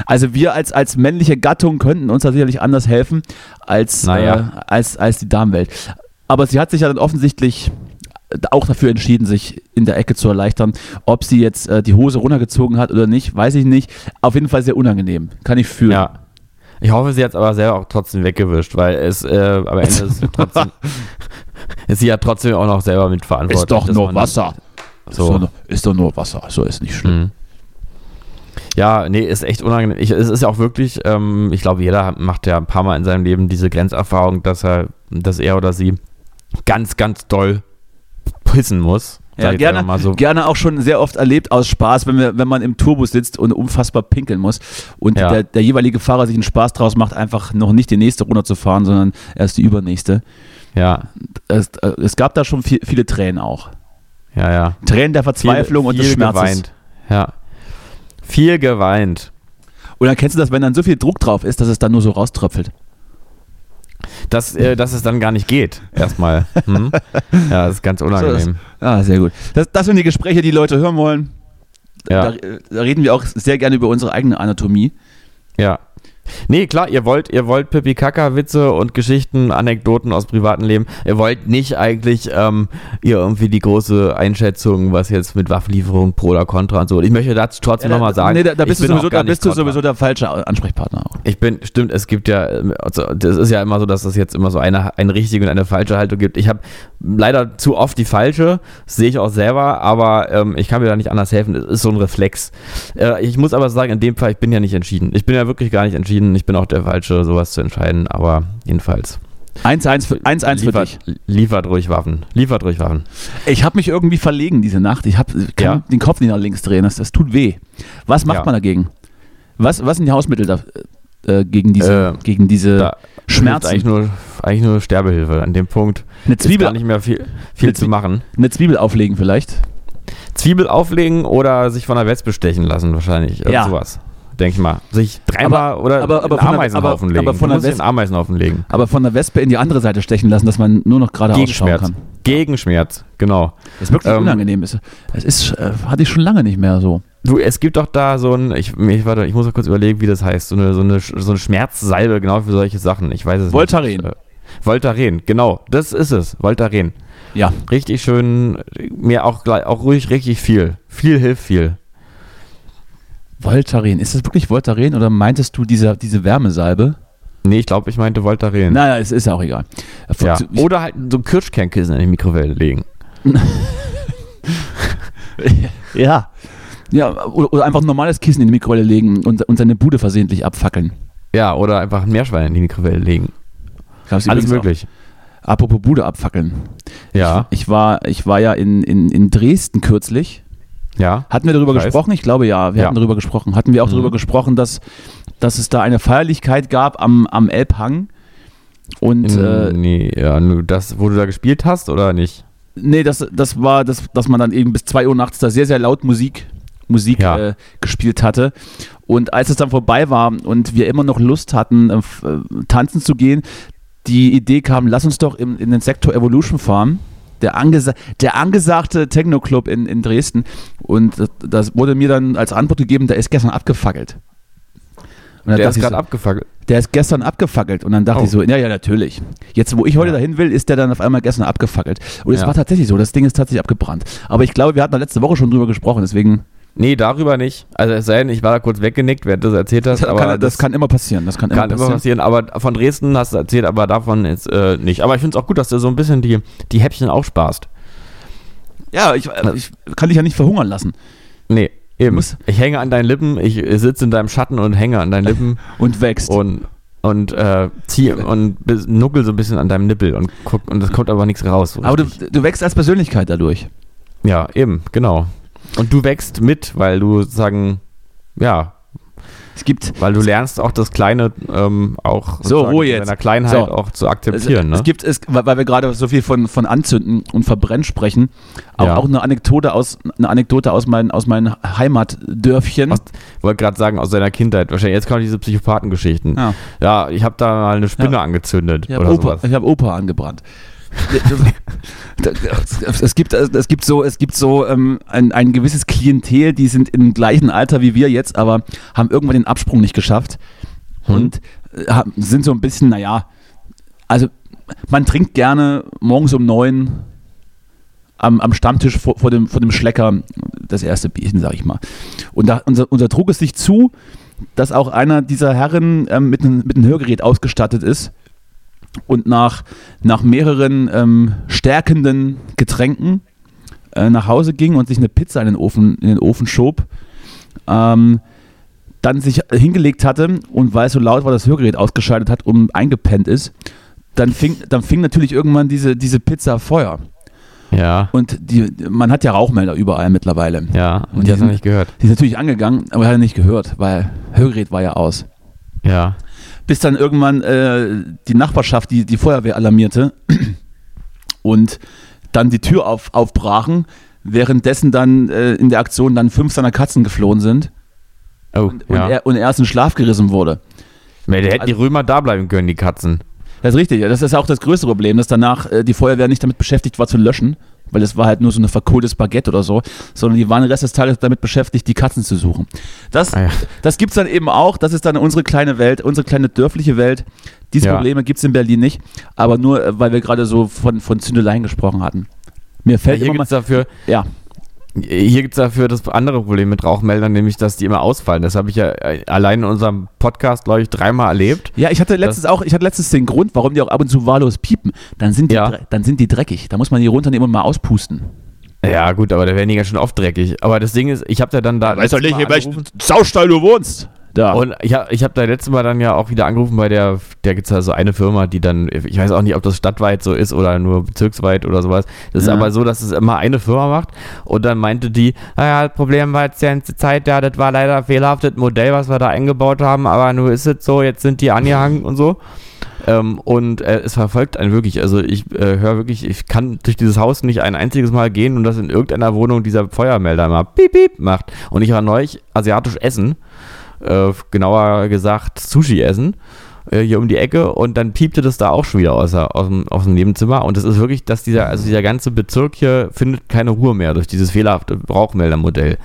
[SPEAKER 2] Also wir als, als männliche Gattung könnten uns da sicherlich anders helfen als,
[SPEAKER 1] Naja.
[SPEAKER 2] äh, als, als die Damenwelt. Aber sie hat sich ja dann offensichtlich auch dafür entschieden, sich in der Ecke zu erleichtern. Ob sie jetzt äh, die Hose runtergezogen hat oder nicht, weiß ich nicht. Auf jeden Fall sehr unangenehm. Kann ich fühlen.
[SPEAKER 1] ja. Ich hoffe, sie hat es aber selber auch trotzdem weggewischt, weil es äh, am Ende ist trotzdem, ist sie ja trotzdem auch noch selber mitverantwortlich.
[SPEAKER 2] Ist doch nur Wasser. Ist,
[SPEAKER 1] So.
[SPEAKER 2] doch nur, ist doch nur Wasser. So ist nicht schlimm.
[SPEAKER 1] Mhm. Ja, nee, ist echt unangenehm. Ich, es ist ja auch wirklich, ähm, ich glaube, jeder macht ja ein paar Mal in seinem Leben diese Grenzerfahrung, dass er, dass er oder sie ganz, ganz doll pissen muss.
[SPEAKER 2] Ja, gerne,
[SPEAKER 1] so.
[SPEAKER 2] gerne auch schon sehr oft erlebt aus Spaß, wenn, wir, wenn man im Tourbus sitzt und unfassbar pinkeln muss und
[SPEAKER 1] Ja.
[SPEAKER 2] der, der jeweilige Fahrer sich einen Spaß draus macht, einfach noch nicht die nächste runterzufahren, sondern erst die übernächste.
[SPEAKER 1] Ja,
[SPEAKER 2] Es, äh, es gab da schon viel, viele Tränen auch.
[SPEAKER 1] ja, ja.
[SPEAKER 2] Tränen der Verzweiflung und des
[SPEAKER 1] viel
[SPEAKER 2] Schmerzes.
[SPEAKER 1] Geweint. Ja. Viel geweint.
[SPEAKER 2] Und dann kennst du das, wenn dann so viel Druck drauf ist, dass es dann nur so rauströpfelt.
[SPEAKER 1] Dass, äh, dass es dann gar nicht geht, erstmal. Hm? Ja, das ist ganz unangenehm.
[SPEAKER 2] Ah, sehr gut. Das, das sind die Gespräche, die Leute hören wollen.
[SPEAKER 1] Ja.
[SPEAKER 2] Da, da reden wir auch sehr gerne über unsere eigene Anatomie.
[SPEAKER 1] Ja. Nee, klar, ihr wollt, ihr wollt Pipi Kaka Witze und Geschichten, Anekdoten aus privatem Leben. Ihr wollt nicht eigentlich ähm, ihr irgendwie die große Einschätzung, was jetzt mit Waffenlieferung pro oder contra und so. Ich möchte dazu trotzdem
[SPEAKER 2] Ja,
[SPEAKER 1] nochmal sagen,
[SPEAKER 2] Nee, da, da bist, du sowieso, da bist du sowieso der falsche Ansprechpartner.
[SPEAKER 1] Ich bin, stimmt, es gibt ja, also das ist ja immer so, dass es jetzt immer so eine, eine richtige und eine falsche Haltung gibt. Ich habe leider zu oft die falsche, sehe ich auch selber, aber ähm, ich kann mir da nicht anders helfen. Es ist so ein Reflex. Äh, ich muss aber sagen, in dem Fall, ich bin ja nicht entschieden. Ich bin ja wirklich gar nicht entschieden. Ich bin auch der Falsche, sowas zu entscheiden, aber jedenfalls.
[SPEAKER 2] 1-1 für, 1 -1 für dich.
[SPEAKER 1] liefert ruhig Waffen. Liefert ruhig Waffen.
[SPEAKER 2] Ich habe mich irgendwie verlegen diese Nacht. Ich hab, kann
[SPEAKER 1] Ja.
[SPEAKER 2] den Kopf nicht nach links drehen. Das, das tut weh. Was macht
[SPEAKER 1] Ja.
[SPEAKER 2] man dagegen? Was, was sind die Hausmittel da, äh, gegen diese,
[SPEAKER 1] Äh,
[SPEAKER 2] gegen diese
[SPEAKER 1] Da
[SPEAKER 2] Schmerzen?
[SPEAKER 1] Eigentlich nur, eigentlich nur Sterbehilfe. An dem Punkt
[SPEAKER 2] Eine
[SPEAKER 1] ist
[SPEAKER 2] Zwiebel,
[SPEAKER 1] gar nicht mehr viel, viel zu machen.
[SPEAKER 2] eine Zwiebel auflegen vielleicht.
[SPEAKER 1] Zwiebel auflegen oder sich von der Wespe stechen lassen wahrscheinlich.
[SPEAKER 2] Ja.
[SPEAKER 1] sowas. Denke ich mal. Sich dreimal
[SPEAKER 2] Aber-
[SPEAKER 1] oder
[SPEAKER 2] aber- aber
[SPEAKER 1] einen
[SPEAKER 2] von der-
[SPEAKER 1] Ameisenhaufen
[SPEAKER 2] aber-
[SPEAKER 1] legen.
[SPEAKER 2] aber von der Wespe-
[SPEAKER 1] Ameisenhaufen legen.
[SPEAKER 2] Aber von der Wespe in die andere Seite stechen lassen, dass man nur noch geradeaus schauen
[SPEAKER 1] Gegenschmerz.
[SPEAKER 2] kann.
[SPEAKER 1] Gegenschmerz, genau.
[SPEAKER 2] Das ist wirklich
[SPEAKER 1] Ähm,
[SPEAKER 2] unangenehm. Es ist, äh, hatte ich schon lange nicht mehr so.
[SPEAKER 1] Du, es gibt doch da so ein, ich, ich, warte, ich muss mal kurz überlegen, wie das heißt. So eine, so eine, so eine Schmerzsalbe, genau für solche Sachen. Ich weiß es
[SPEAKER 2] Voltaren.
[SPEAKER 1] nicht. Äh, Voltaren, genau. Das ist es. Voltaren.
[SPEAKER 2] Ja.
[SPEAKER 1] Richtig schön, mir auch, gleich- auch ruhig richtig viel. Viel hilft viel.
[SPEAKER 2] Voltaren. Ist das wirklich Voltaren oder meintest du diese, diese Wärmesalbe?
[SPEAKER 1] Nee, ich glaube, ich meinte Voltaren.
[SPEAKER 2] Naja, es ist ja auch egal.
[SPEAKER 1] Ja. Oder halt so ein Kirschkernkissen in die Mikrowelle legen.
[SPEAKER 2] Ja. Ja, oder, oder einfach ein normales Kissen in die Mikrowelle legen und, und seine Bude versehentlich abfackeln.
[SPEAKER 1] Ja, oder einfach ein Meerschwein in die Mikrowelle legen.
[SPEAKER 2] Gab's
[SPEAKER 1] Alles möglich.
[SPEAKER 2] Auch. Apropos Bude abfackeln.
[SPEAKER 1] Ja,
[SPEAKER 2] Ich war, ich war ja in, in, in Dresden kürzlich.
[SPEAKER 1] ja.
[SPEAKER 2] Hatten wir darüber
[SPEAKER 1] Ich weiß.
[SPEAKER 2] gesprochen? Ich glaube ja, wir
[SPEAKER 1] Ja.
[SPEAKER 2] hatten darüber gesprochen. Hatten wir auch
[SPEAKER 1] Mhm.
[SPEAKER 2] darüber gesprochen, dass, dass es da eine Feierlichkeit gab am, am Elbhang. Und äh,
[SPEAKER 1] nee, ja, nur das, wo du da gespielt hast oder nicht?
[SPEAKER 2] nee, das, das war, das, dass man dann eben bis 2 Uhr nachts da sehr, sehr laut Musik, Musik
[SPEAKER 1] Ja.
[SPEAKER 2] äh, gespielt hatte. Und als es dann vorbei war und wir immer noch Lust hatten, äh, äh, tanzen zu gehen, die Idee kam, lass uns doch in, in den Sektor Evolution fahren. Der, angesa der angesagte Techno-Club in, in Dresden. Und das, das wurde mir dann als Antwort gegeben, der ist gestern abgefackelt. Und
[SPEAKER 1] Der ist gerade
[SPEAKER 2] so,
[SPEAKER 1] abgefackelt.
[SPEAKER 2] der ist gestern abgefackelt. Und dann dachte
[SPEAKER 1] Oh.
[SPEAKER 2] ich so, ja, ja, natürlich. Jetzt, wo ich heute
[SPEAKER 1] Ja.
[SPEAKER 2] dahin will, ist der dann auf einmal gestern abgefackelt. Und es
[SPEAKER 1] Ja.
[SPEAKER 2] war tatsächlich so, das Ding ist tatsächlich abgebrannt. Aber ich glaube, wir hatten da letzte Woche schon drüber gesprochen, deswegen
[SPEAKER 1] Nee, darüber nicht. Also es sei denn, ich war da kurz weggenickt, während du das erzählt hast.
[SPEAKER 2] das,
[SPEAKER 1] aber
[SPEAKER 2] kann, das kann immer passieren. Das kann,
[SPEAKER 1] kann
[SPEAKER 2] immer
[SPEAKER 1] immer
[SPEAKER 2] passieren.
[SPEAKER 1] passieren. Aber von Dresden hast du erzählt, aber davon jetzt äh, nicht. Aber ich finde es auch gut, dass du so ein bisschen die, die Häppchen aufsparst.
[SPEAKER 2] Ja, ich, äh, ich kann dich ja nicht verhungern lassen.
[SPEAKER 1] Nee, eben.
[SPEAKER 2] Muss-
[SPEAKER 1] Ich hänge an deinen Lippen, ich sitze in deinem Schatten und hänge an deinen Lippen
[SPEAKER 2] Und wächst.
[SPEAKER 1] und und äh, zieh und nuckel so ein bisschen an deinem Nippel und guck und es kommt aber nichts raus. so
[SPEAKER 2] Aber du, du wächst als Persönlichkeit dadurch.
[SPEAKER 1] ja, eben, genau. Und du wächst mit, weil du sozusagen, ja,
[SPEAKER 2] Es gibt,
[SPEAKER 1] weil du lernst auch das Kleine ähm, auch
[SPEAKER 2] So, Ruhe
[SPEAKER 1] in
[SPEAKER 2] jetzt.
[SPEAKER 1] seiner Kleinheit
[SPEAKER 2] So.
[SPEAKER 1] auch zu
[SPEAKER 2] es,
[SPEAKER 1] akzeptieren. ne?
[SPEAKER 2] es gibt, es, weil wir gerade so viel von, von Anzünden und Verbrennen sprechen, auch,
[SPEAKER 1] Ja.
[SPEAKER 2] auch eine Anekdote aus, eine Anekdote aus meinen, aus meinen Heimatdörfchen.
[SPEAKER 1] Aus- wollte gerade sagen, aus seiner Kindheit. Wahrscheinlich jetzt kommen diese Psychopathengeschichten.
[SPEAKER 2] Ja.
[SPEAKER 1] Ja, ich habe da mal eine Spinne
[SPEAKER 2] Ja.
[SPEAKER 1] angezündet
[SPEAKER 2] Ich habe
[SPEAKER 1] oder
[SPEAKER 2] Opa,
[SPEAKER 1] sowas.
[SPEAKER 2] ich hab Opa angebrannt. es gibt, es gibt so, es gibt so ähm, ein, ein gewisses Klientel, die sind im gleichen Alter wie wir jetzt, aber haben irgendwann den Absprung nicht geschafft
[SPEAKER 1] Hm.
[SPEAKER 2] und äh, haben- sind so ein bisschen, naja, also man trinkt gerne morgens um neun am, am Stammtisch vor, vor, dem, vor dem Schlecker das erste Bierchen, sag ich mal. Und da, unser, unser trug es sich zu, dass auch einer dieser Herren ähm, mit, einem, mit einem Hörgerät ausgestattet ist und nach, nach mehreren ähm, stärkenden Getränken äh, nach Hause ging und sich eine Pizza in den Ofen, in den Ofen schob. Ähm, dann sich hingelegt hatte und weil es so laut war, das Hörgerät ausgeschaltet hat und eingepennt ist, dann fing, dann fing natürlich irgendwann diese, diese Pizza Feuer.
[SPEAKER 1] Ja,
[SPEAKER 2] Und die, man hat ja Rauchmelder überall mittlerweile.
[SPEAKER 1] ja.
[SPEAKER 2] Und die
[SPEAKER 1] die du
[SPEAKER 2] sind-
[SPEAKER 1] nicht gehört.
[SPEAKER 2] Die ist natürlich angegangen, aber hat er nicht gehört, weil Hörgerät war ja aus.
[SPEAKER 1] Ja.
[SPEAKER 2] Bis dann irgendwann äh, die Nachbarschaft die, die Feuerwehr alarmierte und dann die Tür auf, aufbrachen, währenddessen dann äh, in der Aktion dann fünf seiner Katzen geflohen sind
[SPEAKER 1] Oh,
[SPEAKER 2] und,
[SPEAKER 1] ja.
[SPEAKER 2] und, er, und er erst in Schlaf gerissen wurde.
[SPEAKER 1] Der hätten die
[SPEAKER 2] Also-
[SPEAKER 1] Römer da bleiben können, die Katzen.
[SPEAKER 2] Das ist richtig, das ist auch das größte Problem, dass danach äh, die Feuerwehr nicht damit beschäftigt war zu löschen, weil es war halt nur so eine verkohltes Baguette oder so, sondern die waren den Rest des Tages damit beschäftigt, die Katzen zu suchen. Das,
[SPEAKER 1] Ah, ja.
[SPEAKER 2] das gibt es dann eben auch, das ist dann unsere kleine Welt, unsere kleine dörfliche Welt. Diese
[SPEAKER 1] Ja.
[SPEAKER 2] Probleme gibt es in Berlin nicht, aber nur, äh, weil wir gerade so von, von Zündeleien gesprochen hatten. Mir fällt
[SPEAKER 1] Hier
[SPEAKER 2] immer mal,
[SPEAKER 1] dafür,
[SPEAKER 2] ja,
[SPEAKER 1] hier gibt's dafür das andere Problem mit Rauchmeldern, nämlich, dass die immer ausfallen. Das habe ich ja äh, allein in unserem Podcast, glaube ich, dreimal erlebt.
[SPEAKER 2] ja, ich hatte letztens auch, ich hatte letztens den Grund, warum die auch ab und zu wahllos piepen. Dann sind die,
[SPEAKER 1] Ja.
[SPEAKER 2] dann sind die dreckig. Da muss man die runternehmen und mal auspusten.
[SPEAKER 1] Ja, gut, aber da werden die ja schon oft dreckig. Aber das Ding ist, ich habe ja dann da. letztes Mal angerufen.
[SPEAKER 2] Saustall du wohnst. Da.
[SPEAKER 1] Und ich habe ich hab da letztes Mal dann ja auch wieder angerufen bei der, da gibt es ja so eine Firma, die dann, ich weiß auch nicht, ob das stadtweit so ist oder nur bezirksweit oder sowas. Das
[SPEAKER 2] Ja.
[SPEAKER 1] ist aber so, dass es immer eine Firma macht. Und dann meinte die, naja, das Problem war jetzt die ganze Zeit, ja, das war leider fehlerhaftes Modell, was wir da eingebaut haben, aber nur ist es so, jetzt sind die angehangen und so. Ähm, und äh, es verfolgt einen wirklich. Also ich äh, höre wirklich, ich kann durch dieses Haus nicht ein einziges Mal gehen und dass in irgendeiner Wohnung dieser Feuermelder mal piep piep macht. Und ich war neulich asiatisch essen, äh, genauer gesagt Sushi essen, äh, hier um die Ecke und dann piepte das da auch schon wieder aus, aus, dem, aus dem Nebenzimmer. Und es ist wirklich, dass dieser, also dieser ganze Bezirk hier findet keine Ruhe mehr durch dieses fehlerhafte Rauchmeldermodell.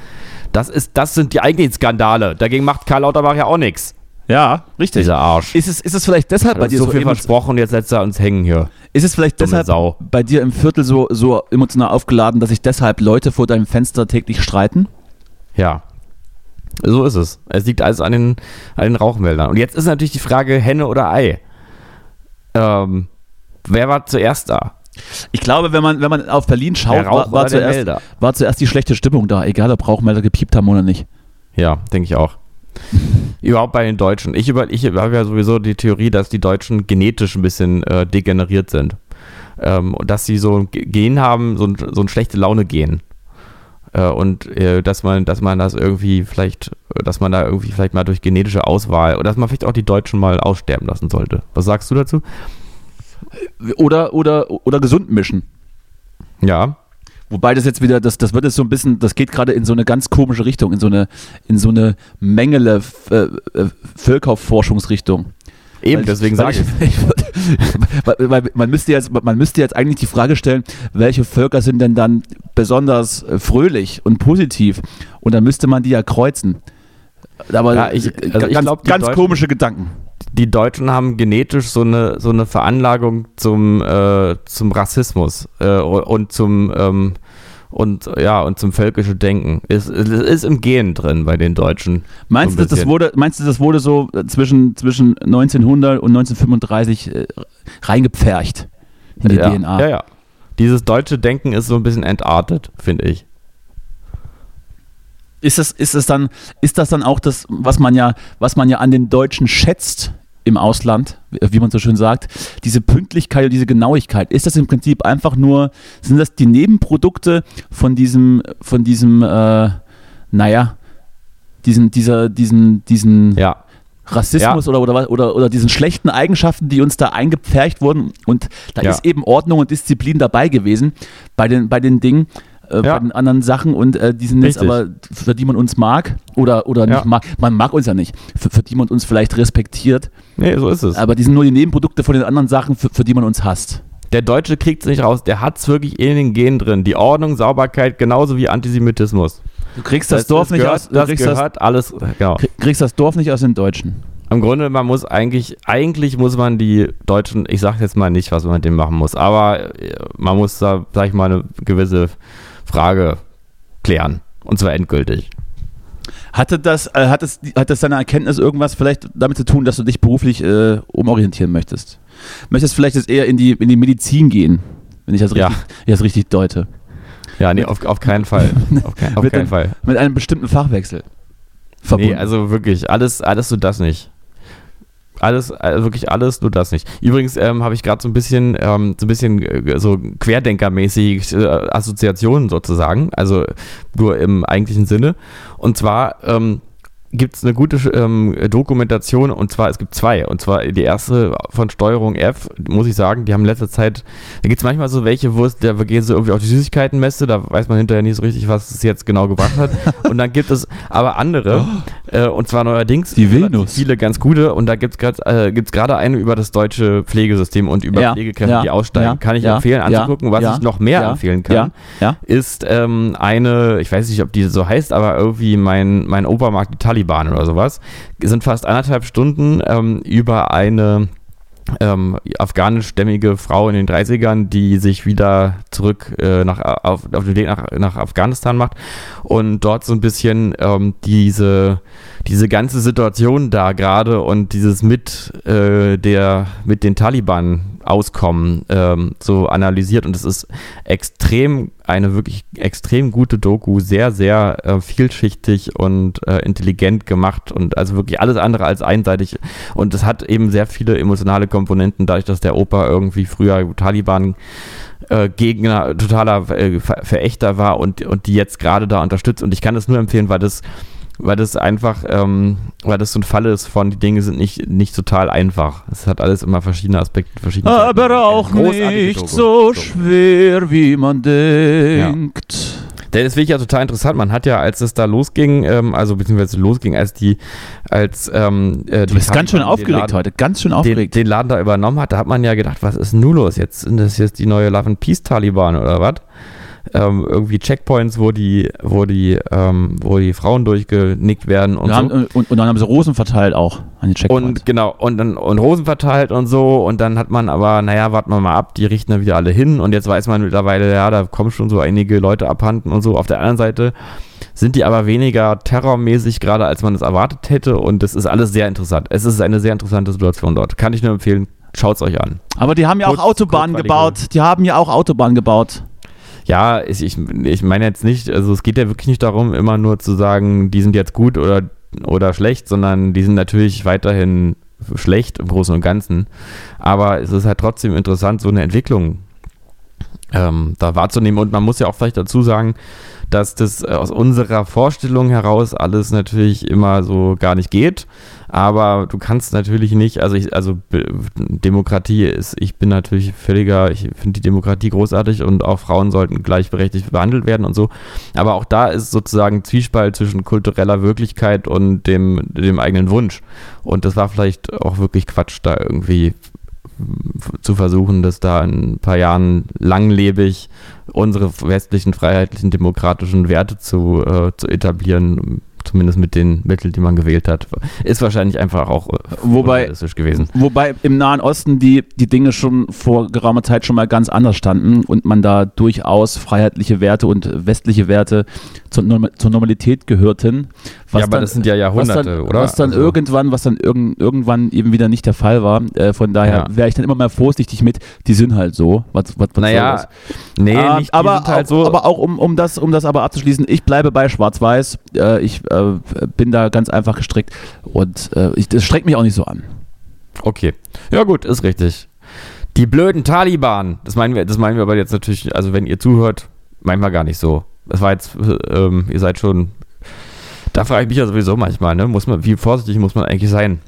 [SPEAKER 1] Das ist, das sind die eigentlichen Skandale. Dagegen macht Karl Lauterbach ja auch nichts.
[SPEAKER 2] ja, richtig.
[SPEAKER 1] Dieser Arsch.
[SPEAKER 2] Ist es, ist es vielleicht deshalb bei dir
[SPEAKER 1] so
[SPEAKER 2] so,
[SPEAKER 1] viel versprochen und jetzt lässt er uns hängen hier.
[SPEAKER 2] ist es vielleicht
[SPEAKER 1] Dumme
[SPEAKER 2] deshalb
[SPEAKER 1] Sau.
[SPEAKER 2] bei dir im Viertel so, so emotional aufgeladen, dass sich deshalb Leute vor deinem Fenster täglich streiten?
[SPEAKER 1] Ja. So ist es. Es liegt alles an den, an den Rauchmeldern. Und jetzt ist natürlich die Frage, Henne oder Ei. Ähm, wer war zuerst da?
[SPEAKER 2] Ich glaube, wenn man, wenn man auf Berlin schaut, war, war, zuerst, war zuerst die schlechte Stimmung da, egal ob Rauchmelder gepiept haben oder nicht.
[SPEAKER 1] Ja, denke ich auch. Überhaupt bei den Deutschen. Ich, über, ich habe ja sowieso die Theorie, dass die Deutschen genetisch ein bisschen äh, degeneriert sind. Ähm, und dass sie so ein Ge- Gen haben, so ein, so ein schlechte Laune-Gen. Äh, und äh, dass man, dass man das irgendwie vielleicht, äh, dass man da irgendwie vielleicht mal durch genetische Auswahl oder dass man vielleicht auch die Deutschen mal aussterben lassen sollte. Was sagst du dazu?
[SPEAKER 2] Oder, oder, oder gesund mischen.
[SPEAKER 1] Ja.
[SPEAKER 2] Wobei das jetzt wieder, das, das wird jetzt so ein bisschen, das geht gerade in so eine ganz komische Richtung, in so eine, in so eine Mengele äh, äh, Völkerforschungsrichtung.
[SPEAKER 1] Eben,
[SPEAKER 2] Weil
[SPEAKER 1] deswegen sage ich.
[SPEAKER 2] ich. weil, weil man, müsste jetzt, man müsste jetzt eigentlich die Frage stellen, welche Völker sind denn dann besonders äh, fröhlich und positiv? Und dann müsste man die ja kreuzen. Aber
[SPEAKER 1] Ja, ich-
[SPEAKER 2] äh,
[SPEAKER 1] also ich
[SPEAKER 2] ganz,
[SPEAKER 1] glaub,
[SPEAKER 2] ganz komische Gedanken.
[SPEAKER 1] Die Deutschen haben genetisch so eine, so eine Veranlagung zum, äh, zum Rassismus äh, und zum ähm, und ja und zum völkischen Denken. Es, es ist im Gen drin bei den Deutschen.
[SPEAKER 2] Meinst, du, das wurde, meinst du, das wurde so äh, zwischen, zwischen 1900 und 1935 äh, reingepfercht in die
[SPEAKER 1] ja,
[SPEAKER 2] DNA?
[SPEAKER 1] Ja, ja. Dieses deutsche Denken ist so ein bisschen entartet, finde ich.
[SPEAKER 2] Ist, das, ist, das dann, ist das dann auch das, was man, ja, was man ja an den Deutschen schätzt im Ausland, wie man so schön sagt, diese Pünktlichkeit und diese Genauigkeit? Ist das im Prinzip einfach nur, sind das die Nebenprodukte von diesem, von diesem, äh, naja, diesen, dieser, diesen, diesen
[SPEAKER 1] Ja.
[SPEAKER 2] Rassismus oder, oder, was- oder, oder diesen schlechten Eigenschaften, die uns da eingepfercht wurden. Und da
[SPEAKER 1] Ja.
[SPEAKER 2] ist eben Ordnung und Disziplin dabei gewesen bei den, bei den Dingen, äh,
[SPEAKER 1] Ja.
[SPEAKER 2] bei den anderen Sachen und äh, die sind jetzt aber, für die man uns mag oder, oder
[SPEAKER 1] Ja.
[SPEAKER 2] nicht mag. Man mag uns ja nicht, für, für die man uns vielleicht respektiert,
[SPEAKER 1] Nee, so ist es.
[SPEAKER 2] aber die sind nur die Nebenprodukte von den anderen Sachen, für, für die man uns hasst.
[SPEAKER 1] Der Deutsche kriegt es nicht raus. Der hat es wirklich in den Gen drin. Die Ordnung, Sauberkeit, genauso wie Antisemitismus.
[SPEAKER 2] Du kriegst das, Dorf nicht
[SPEAKER 1] gehört,
[SPEAKER 2] aus, du
[SPEAKER 1] Das
[SPEAKER 2] kriegst, das,
[SPEAKER 1] gehört alles. Genau.
[SPEAKER 2] krieg- kriegst das Dorf nicht aus den Deutschen.
[SPEAKER 1] Im Grunde, man muss eigentlich, eigentlich muss man die Deutschen, ich sage jetzt mal nicht, was man mit denen machen muss, aber äh, man muss da, sag ich mal, eine gewisse Frage klären. Und zwar endgültig.
[SPEAKER 2] Hatte das, äh, hat, das, hat das deine Erkenntnis irgendwas vielleicht damit zu tun, dass du dich beruflich äh, umorientieren möchtest? Möchtest vielleicht jetzt eher in die, in die Medizin gehen, wenn ich das
[SPEAKER 1] Ja.
[SPEAKER 2] richtig, ich das richtig deute?
[SPEAKER 1] Ja, nee, auf, auf keinen Fall. Auf, kein, auf
[SPEAKER 2] Mit
[SPEAKER 1] keinen
[SPEAKER 2] dem-
[SPEAKER 1] Fall.
[SPEAKER 2] Mit einem bestimmten Fachwechsel. Verbunden.
[SPEAKER 1] Nee, also wirklich, alles, alles nur das nicht. Alles, also wirklich alles, nur das nicht. Übrigens ähm, habe ich gerade so ein bisschen, ähm, so ein bisschen äh, so Querdenkermäßig äh, Assoziationen sozusagen, also nur im eigentlichen Sinne. Und zwar ähm, gibt es eine gute ähm, Dokumentation und zwar, es gibt zwei. Und zwar die erste von Steuerung F, muss ich sagen, die haben in letzter Zeit, da gibt es manchmal so welche, wo es, da gehen sie irgendwie auf die Süßigkeitenmesse, da weiß man hinterher nicht so richtig, was es jetzt genau gebracht hat. und dann gibt es aber andere, äh, und zwar neuerdings viele ganz gute und da gibt es gerade äh, gibt's gerade eine über das deutsche Pflegesystem und über
[SPEAKER 2] Ja,
[SPEAKER 1] Pflegekräfte,
[SPEAKER 2] ja,
[SPEAKER 1] die aussteigen.
[SPEAKER 2] ja,
[SPEAKER 1] Kann ich empfehlen anzugucken. Was ich noch mehr empfehlen kann, ist ähm, eine, ich weiß nicht, ob die so heißt, aber irgendwie mein, mein Opa mag die Taliban oder sowas. Sind fast anderthalb Stunden ähm, über eine ähm, afghanischstämmige Frau in den 30ern, die sich wieder zurück äh, nach, auf, auf den Weg nach, nach Afghanistan macht und dort so ein bisschen ähm, diese, diese ganze Situation da gerade und dieses mit äh, der mit den Taliban auskommen ähm, so analysiert und es ist extrem eine wirklich extrem gute Doku sehr sehr äh, vielschichtig und äh, intelligent gemacht und also wirklich alles andere als einseitig und es hat eben sehr viele emotionale Komponenten dadurch dass der Opa irgendwie früher Taliban äh, Gegner, totaler äh, Ver Verächter war und, und die jetzt gerade da unterstützt. Und ich kann das nur empfehlen, weil das, weil das einfach, ähm, weil das so ein Fall ist von, die Dinge sind nicht, nicht total einfach. Es hat alles immer verschiedene Aspekte, verschiedene Seiten.
[SPEAKER 2] Aber auch
[SPEAKER 1] Großartige
[SPEAKER 2] nicht
[SPEAKER 1] Doku.
[SPEAKER 2] so schwer, wie man denkt.
[SPEAKER 1] Denn das finde ich ja total interessant. Man hat ja, als es da losging, ähm, also beziehungsweise losging, als die, als ähm, äh,
[SPEAKER 2] Du bist ganz schön aufgeregt
[SPEAKER 1] Laden,
[SPEAKER 2] heute, ganz schön
[SPEAKER 1] den,
[SPEAKER 2] aufgeregt.
[SPEAKER 1] den Laden da übernommen hat, da hat man ja gedacht, was ist denn nun los? Jetzt sind das jetzt die neue Love and Peace Taliban oder was? Ähm, irgendwie Checkpoints, wo die, wo die, ähm, wo die Frauen durchgenickt werden und
[SPEAKER 2] Wir
[SPEAKER 1] so.
[SPEAKER 2] haben, äh, und, und dann haben sie Rosen verteilt auch an den Checkpoints.
[SPEAKER 1] Und genau, und dann und Rosen verteilt und so. Und dann hat man aber, naja, warten wir mal ab, die richten da wieder alle hin. Und jetzt weiß man mittlerweile, ja, da kommen schon so einige Leute abhanden und so. Auf der anderen Seite sind die aber weniger terrormäßig gerade, als man es erwartet hätte. Und das ist alles sehr interessant. Es ist eine sehr interessante Situation dort. Kann ich nur empfehlen, schaut es euch an.
[SPEAKER 2] Aber die haben ja
[SPEAKER 1] Kurz-
[SPEAKER 2] auch Autobahnen gebaut. Die haben ja auch Autobahnen gebaut.
[SPEAKER 1] Ja, ich, ich, ich meine jetzt nicht, also es geht ja wirklich nicht darum, immer nur zu sagen, die sind jetzt gut oder, oder schlecht, sondern die sind natürlich weiterhin schlecht im Großen und Ganzen. Aber es ist halt trotzdem interessant, so eine Entwicklung ähm, da wahrzunehmen. Und man muss ja auch vielleicht dazu sagen, dass das aus unserer Vorstellung heraus alles natürlich immer so gar nicht geht. Aber du kannst natürlich nicht, also ich, also Demokratie ist, ich bin natürlich völliger, ich finde die Demokratie großartig und auch Frauen sollten gleichberechtigt behandelt werden und so. Aber auch da ist sozusagen Zwiespalt zwischen kultureller Wirklichkeit und dem, dem eigenen Wunsch. Und das war vielleicht auch wirklich Quatsch, da irgendwie zu versuchen, dass da in ein paar Jahren langlebig unsere westlichen, freiheitlichen, demokratischen Werte zu, äh, zu etablieren, zumindest mit den Mitteln, die man gewählt hat, ist wahrscheinlich einfach auch äh,
[SPEAKER 2] wobei, gewesen. Wobei im Nahen Osten die, die Dinge schon vor geraumer Zeit schon mal ganz anders standen und man da durchaus freiheitliche Werte und westliche Werte zur, zur Normalität gehörten.
[SPEAKER 1] ja, aber dann, das sind ja Jahrhunderte,
[SPEAKER 2] was dann,
[SPEAKER 1] oder?
[SPEAKER 2] Was dann also. irgendwann, was dann irg irgendwann eben wieder nicht der Fall war. Äh, von daher ja. wäre ich dann immer mal vorsichtig mit, die sind halt so. Was, was, was
[SPEAKER 1] naja,
[SPEAKER 2] nee, äh, nicht aber, halt so. aber auch um, um, das, um das aber abzuschließen, ich bleibe bei Schwarz-Weiß. Äh, ich äh, bin da ganz einfach gestrickt und äh, ich, das streckt mich auch nicht so an.
[SPEAKER 1] Okay. Ja gut, ist richtig. Die blöden Taliban, das meinen wir, das meinen wir aber jetzt natürlich, also wenn ihr zuhört, meinen wir gar nicht so. Das war jetzt, ähm, ihr seid schon, da frage ich mich ja sowieso manchmal, ne? Muss man, wie vorsichtig muss man eigentlich sein?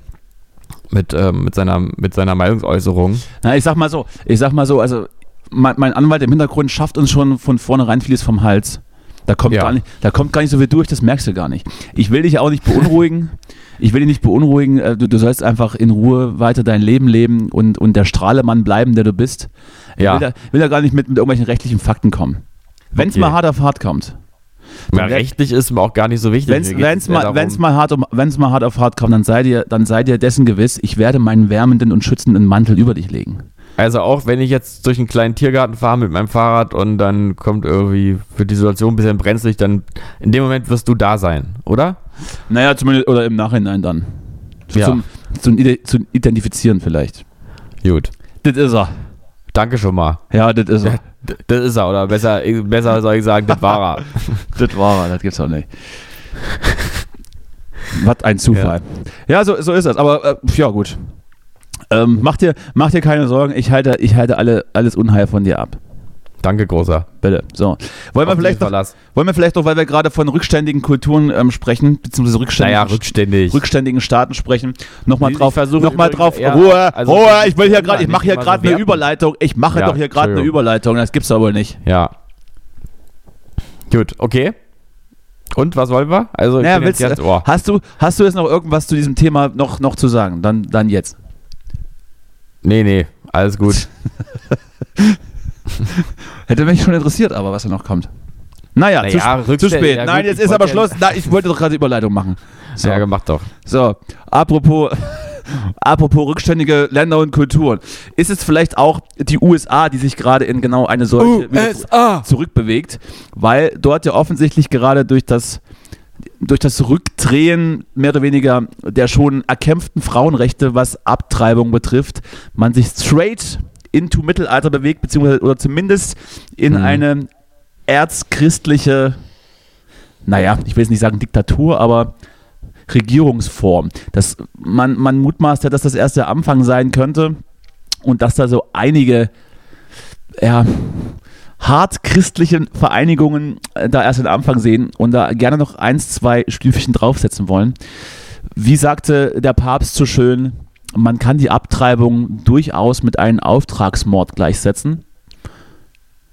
[SPEAKER 1] Mit, ähm, mit, seiner, mit seiner Meinungsäußerung.
[SPEAKER 2] Na, ich sag mal so, ich sag mal so, also mein, mein Anwalt im Hintergrund schafft uns schon von vornherein vieles vom Hals. Da kommt, ja. gar nicht, da kommt gar nicht so viel durch, das merkst du gar nicht. Ich will dich auch nicht beunruhigen. Ich will dich nicht beunruhigen. Äh, du, du sollst einfach in Ruhe weiter dein Leben leben und, und der Strahlemann bleiben, der du bist. Ich ja. will, da, will da gar nicht mit, mit irgendwelchen rechtlichen Fakten kommen. Wenn es okay. mal hart auf hart kommt.
[SPEAKER 1] Ja, rechtlich ist mir auch gar nicht so wichtig.
[SPEAKER 2] Wenn es mal, mal, hart, mal hart auf hart kommt, dann seid, ihr, dann seid ihr dessen gewiss, ich werde meinen wärmenden und schützenden Mantel über dich legen.
[SPEAKER 1] Also auch wenn ich jetzt durch einen kleinen Tiergarten fahre mit meinem Fahrrad und dann kommt irgendwie, wird die Situation ein bisschen brenzlig, dann in dem Moment wirst du da sein, oder?
[SPEAKER 2] Naja, zumindest, oder im Nachhinein dann. Ja. Zum, zum, zum Identifizieren vielleicht.
[SPEAKER 1] Gut.
[SPEAKER 2] Das ist er.
[SPEAKER 1] Danke schon mal.
[SPEAKER 2] Ja, das ist er.
[SPEAKER 1] Das ist er, oder besser, besser soll ich sagen, das war er.
[SPEAKER 2] das war er, das gibt's auch nicht. Was ein Zufall. Ja, ja so, so ist das. Aber äh, ja, gut. Ähm, mach, dir, mach dir keine Sorgen, ich halte, ich halte alle, alles Unheil von dir ab.
[SPEAKER 1] Danke, großer.
[SPEAKER 2] Bitte. So. Wollen wir, vielleicht noch, wollen wir vielleicht noch, weil wir gerade von rückständigen Kulturen ähm, sprechen, beziehungsweise rückständigen,
[SPEAKER 1] naja, rückständig.
[SPEAKER 2] rückständigen Staaten sprechen, nochmal drauf, noch mal drauf, ja, Ruhe, also Ruhe, ich will hier gerade, ich mache hier gerade so eine Überleitung, ich mache ja, doch hier gerade eine Überleitung, das gibt's aber nicht.
[SPEAKER 1] Ja. Gut, okay. Und was wollen wir? Also,
[SPEAKER 2] naja, willst, jetzt, oh. hast, du, hast du jetzt noch irgendwas zu diesem Thema noch, noch zu sagen? Dann, dann jetzt.
[SPEAKER 1] Nee, nee, alles gut.
[SPEAKER 2] Hätte mich schon interessiert, aber was da noch kommt. Naja,
[SPEAKER 1] naja
[SPEAKER 2] zu, zu, spät. Ja, Nein, jetzt ist aber Schluss. Na, ich wollte doch gerade Überleitung machen.
[SPEAKER 1] So. Ja, gemacht doch.
[SPEAKER 2] So, apropos, apropos rückständige Länder und Kulturen. Ist es vielleicht auch die USA, die sich gerade in genau eine solche
[SPEAKER 1] USA.
[SPEAKER 2] zurückbewegt, weil dort ja offensichtlich gerade durch das durch das Rückdrehen mehr oder weniger der schon erkämpften Frauenrechte, was Abtreibung betrifft, man sich straight into Mittelalter bewegt, beziehungsweise oder zumindest in mhm. eine erzchristliche, naja, ich will jetzt nicht sagen Diktatur, aber Regierungsform. Das, man, man mutmaßt ja, dass das erst der Anfang sein könnte und dass da so einige, ja, hart christlichen Vereinigungen äh, da erst den Anfang sehen und da gerne noch eins, zwei Stüfchen draufsetzen wollen. Wie sagte der Papst so schön, man kann die Abtreibung durchaus mit einem Auftragsmord gleichsetzen.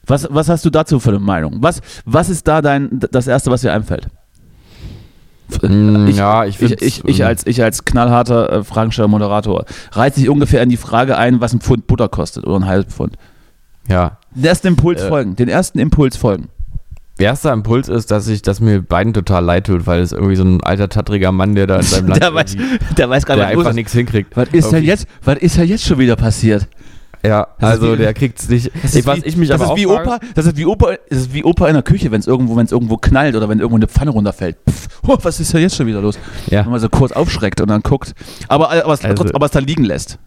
[SPEAKER 2] Was, was hast du dazu für eine Meinung? Was, was ist da dein, das Erste, was dir einfällt?
[SPEAKER 1] Mm, ich, ja, ich,
[SPEAKER 2] ich, ich, ich, als, ich als knallharter äh, Fragensteller-Moderator reize sich ungefähr in die Frage ein, was ein Pfund Butter kostet oder ein halbes Pfund.
[SPEAKER 1] Ja.
[SPEAKER 2] Den ersten Impuls äh, folgen. Den ersten Impuls folgen.
[SPEAKER 1] Erster Impuls ist, dass ich, dass mir beiden total leid tut, weil es irgendwie so ein alter tattriger Mann, der da in seinem Land
[SPEAKER 2] der weiß, der weiß gar
[SPEAKER 1] nicht, der einfach nichts hinkriegt.
[SPEAKER 2] Was ist denn jetzt? Was ist denn jetzt schon wieder passiert?
[SPEAKER 1] Ja, das also wie, der kriegt es nicht.
[SPEAKER 2] Das ist, was wie, ich mich das aber ist wie Opa, das ist wie Opa, das ist wie Opa in der Küche, wenn es irgendwo, wenn es irgendwo knallt oder wenn irgendwo eine Pfanne runterfällt. Pff, oh, was ist denn jetzt schon wieder los?
[SPEAKER 1] Ja.
[SPEAKER 2] Wenn man so kurz aufschreckt und dann guckt, aber aber es, also, aber es dann liegen lässt.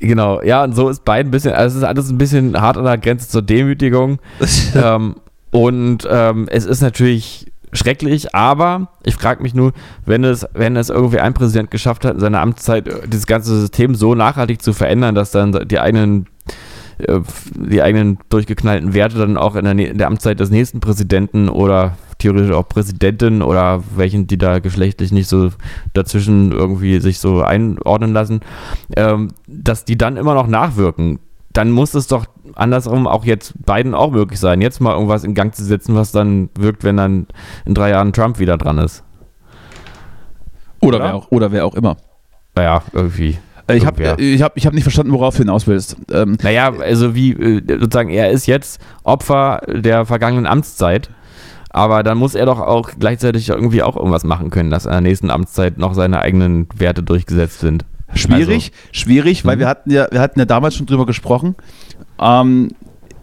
[SPEAKER 1] Genau, ja, und so ist beiden ein bisschen, also es ist alles ein bisschen hart an der Grenze zur Demütigung. ähm, und ähm, es ist natürlich schrecklich, aber ich frage mich nur, wenn es, wenn es irgendwie ein Präsident geschafft hat, in seiner Amtszeit äh, dieses ganze System so nachhaltig zu verändern, dass dann die eigenen äh, die eigenen durchgeknallten Werte dann auch in der, in der Amtszeit des nächsten Präsidenten oder theoretisch auch Präsidentin oder welchen, die da geschlechtlich nicht so dazwischen irgendwie sich so einordnen lassen, ähm, dass die dann immer noch nachwirken. Dann muss es doch andersrum auch jetzt beiden auch möglich sein, jetzt mal irgendwas in Gang zu setzen, was dann wirkt, wenn dann in drei Jahren Trump wieder dran ist.
[SPEAKER 2] Oder, oder? Wer, auch, oder wer auch immer.
[SPEAKER 1] Naja, irgendwie.
[SPEAKER 2] Äh, ich habe ich hab, ich hab nicht verstanden, worauf du hinaus willst.
[SPEAKER 1] Ähm, naja, also wie äh, sozusagen, er ist jetzt Opfer der vergangenen Amtszeit, aber dann muss er doch auch gleichzeitig irgendwie auch irgendwas machen können, dass in der nächsten Amtszeit noch seine eigenen Werte durchgesetzt sind.
[SPEAKER 2] Schwierig, also, schwierig, weil mhm. wir hatten ja, wir hatten ja damals schon drüber gesprochen. Ähm,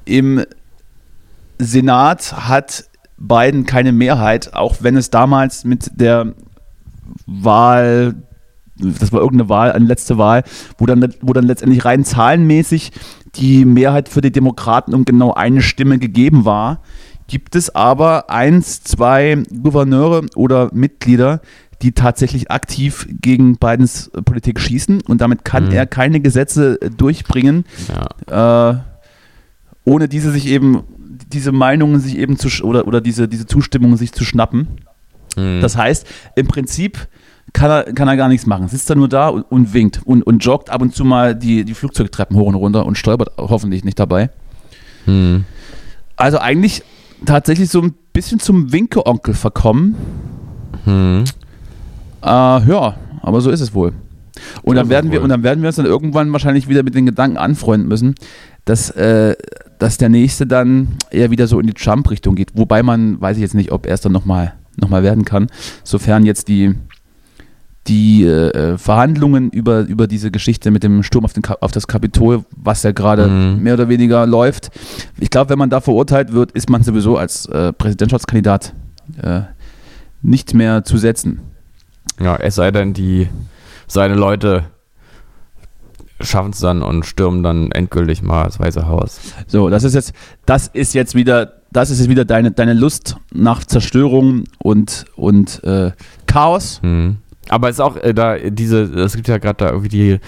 [SPEAKER 2] Im Senat hat Biden keine Mehrheit, auch wenn es damals mit der Wahl das war irgendeine Wahl, eine letzte Wahl, wo dann, wo dann letztendlich rein zahlenmäßig die Mehrheit für die Demokraten um genau eine Stimme gegeben war, gibt es aber eins, zwei Gouverneure oder Mitglieder, die tatsächlich aktiv gegen Bidens Politik schießen und damit kann mhm. er keine Gesetze durchbringen, ja. äh, ohne diese sich eben, diese Meinungen sich eben zu oder, oder diese, diese Zustimmung sich zu schnappen. Mhm. Das heißt, im Prinzip kann er, kann er gar nichts machen. Sitzt er nur da und, und winkt und, und joggt ab und zu mal die, die Flugzeugtreppen hoch und runter und stolpert hoffentlich nicht dabei. Hm. Also eigentlich tatsächlich so ein bisschen zum Winke-Onkel verkommen. Hm. Äh, ja, aber so ist es wohl. Und dann, werden wir, und dann werden wir uns dann irgendwann wahrscheinlich wieder mit den Gedanken anfreunden müssen, dass, äh, dass der nächste dann eher wieder so in die Trump-Richtung geht. Wobei man, weiß ich jetzt nicht, ob er es dann nochmal noch mal werden kann, sofern jetzt die, die äh, Verhandlungen über, über diese Geschichte mit dem Sturm auf, den, auf das Kapitol, was ja gerade mhm. mehr oder weniger läuft. Ich glaube, wenn man da verurteilt wird, ist man sowieso als äh, Präsidentschaftskandidat äh, nicht mehr zu setzen.
[SPEAKER 1] Ja, es sei denn, die seine Leute schaffen es dann und stürmen dann endgültig mal das Weiße Haus.
[SPEAKER 2] So, das ist jetzt, das ist jetzt wieder, das ist jetzt wieder deine, deine Lust nach Zerstörung und, und äh, Chaos. Mhm.
[SPEAKER 1] Aber es ist auch äh, da diese, es gibt ja gerade da irgendwie die,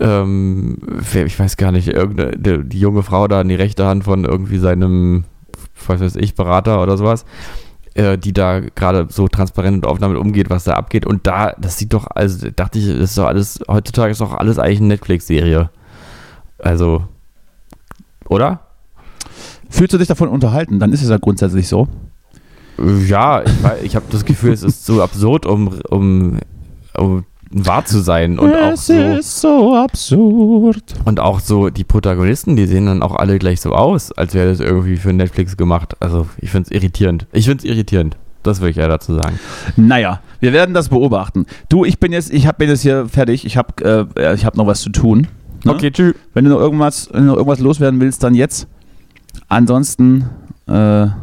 [SPEAKER 1] ähm, ich weiß gar nicht, irgendeine, die, junge Frau da in die rechte Hand von irgendwie seinem, was weiß ich, Berater oder sowas, äh, die da gerade so transparent und offen damit umgeht, was da abgeht. Und da, das sieht doch, also dachte ich, das ist doch alles, heutzutage ist doch alles eigentlich eine Netflix-Serie. Also, oder?
[SPEAKER 2] Fühlst du dich davon unterhalten? Dann ist es ja grundsätzlich so.
[SPEAKER 1] Ja, ich, ich habe das Gefühl, es ist so absurd, um, um, um wahr zu sein. Und es auch so,
[SPEAKER 2] ist so absurd.
[SPEAKER 1] Und auch so die Protagonisten, die sehen dann auch alle gleich so aus, als wäre das irgendwie für Netflix gemacht. Also ich finde es irritierend. Ich finde es irritierend. Das will ich ja dazu sagen.
[SPEAKER 2] Naja, wir werden das beobachten. Du, ich bin jetzt, ich habe bin jetzt hier fertig. Ich habe äh, hab noch was zu tun.
[SPEAKER 1] Ne? Okay, tschüss.
[SPEAKER 2] Wenn du noch irgendwas, wenn du noch irgendwas loswerden willst, dann jetzt. Ansonsten äh, hören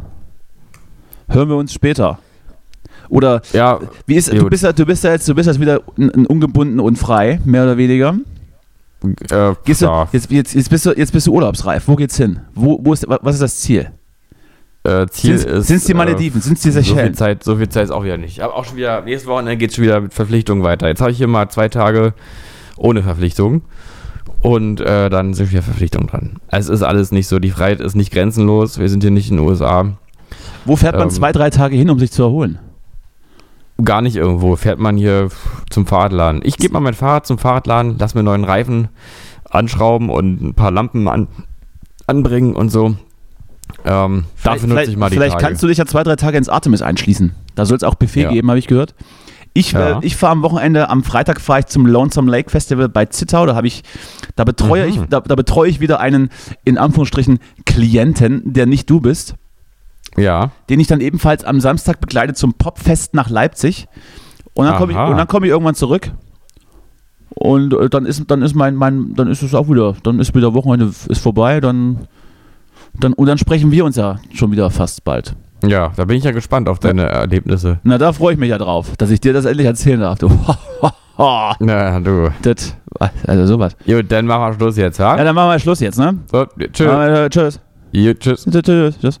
[SPEAKER 2] wir uns später. Oder
[SPEAKER 1] ja,
[SPEAKER 2] wie ist, du bist ja, du bist ja jetzt, du bist jetzt wieder ungebunden und frei, mehr oder weniger. Äh, Gehst du, jetzt, jetzt, jetzt, bist du, jetzt bist du urlaubsreif. Wo geht's hin? Wo, wo ist, was ist das Ziel?
[SPEAKER 1] Äh, Ziel sind's, ist.
[SPEAKER 2] Sind es die Malediven? Äh, sind es die
[SPEAKER 1] Seychellen? So viel Zeit, so viel Zeit ist auch wieder nicht. Aber auch schon wieder, nächste Woche geht es schon wieder mit Verpflichtungen weiter. Jetzt habe ich hier mal zwei Tage ohne Verpflichtung. Und äh, dann sind wieder Verpflichtungen dran. Es ist alles nicht so, die Freiheit ist nicht grenzenlos. Wir sind hier nicht in den USA.
[SPEAKER 2] Wo fährt man ähm, zwei, drei Tage hin, um sich zu erholen?
[SPEAKER 1] Gar nicht irgendwo. Fährt man hier zum Fahrradladen. Ich gebe mal mein Fahrrad zum Fahrradladen, lass mir neuen Reifen anschrauben und ein paar Lampen an, anbringen und so. Ähm, dafür nutze ich mal die
[SPEAKER 2] Vielleicht Tage. kannst du dich ja zwei, drei Tage ins Artemis einschließen. Da soll es auch Buffet ja. geben, habe ich gehört. Ich, ja. äh, ich fahre am Wochenende, am Freitag fahre ich zum Lonesome Lake Festival bei Zittau. Da habe ich, da betreue mhm. ich, da, da betreue ich wieder einen in Anführungsstrichen Klienten, der nicht du bist.
[SPEAKER 1] Ja.
[SPEAKER 2] Den ich dann ebenfalls am Samstag begleite zum Popfest nach Leipzig. Und dann komme ich, komm ich irgendwann zurück. Und äh, dann ist, dann ist mein, mein, dann ist es auch wieder, dann ist wieder Wochenende ist vorbei, dann, dann, und dann sprechen wir uns ja schon wieder fast bald.
[SPEAKER 1] Ja, da bin ich ja gespannt auf deine Erlebnisse.
[SPEAKER 2] Na, da freue ich mich ja drauf, dass ich dir das endlich erzählen darf. Du.
[SPEAKER 1] Na, du.
[SPEAKER 2] Das, also sowas.
[SPEAKER 1] Gut, dann machen wir Schluss jetzt, ja?
[SPEAKER 2] Ja, dann machen wir Schluss jetzt, ne?
[SPEAKER 1] So, tschüss.
[SPEAKER 2] tschüss.
[SPEAKER 1] Jo, tschüss.
[SPEAKER 2] Tschüss. Tschüss.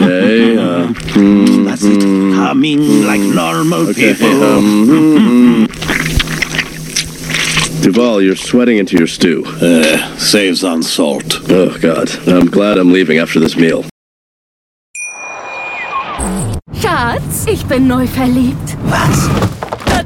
[SPEAKER 3] Uh,
[SPEAKER 4] That's it. Humming like normal
[SPEAKER 3] okay.
[SPEAKER 4] people.
[SPEAKER 3] Um, Duval, you're sweating into your stew.
[SPEAKER 4] Uh, saves on salt.
[SPEAKER 3] Oh, God. I'm glad I'm leaving after this meal.
[SPEAKER 5] Schatz, ich bin neu verliebt.
[SPEAKER 6] Was?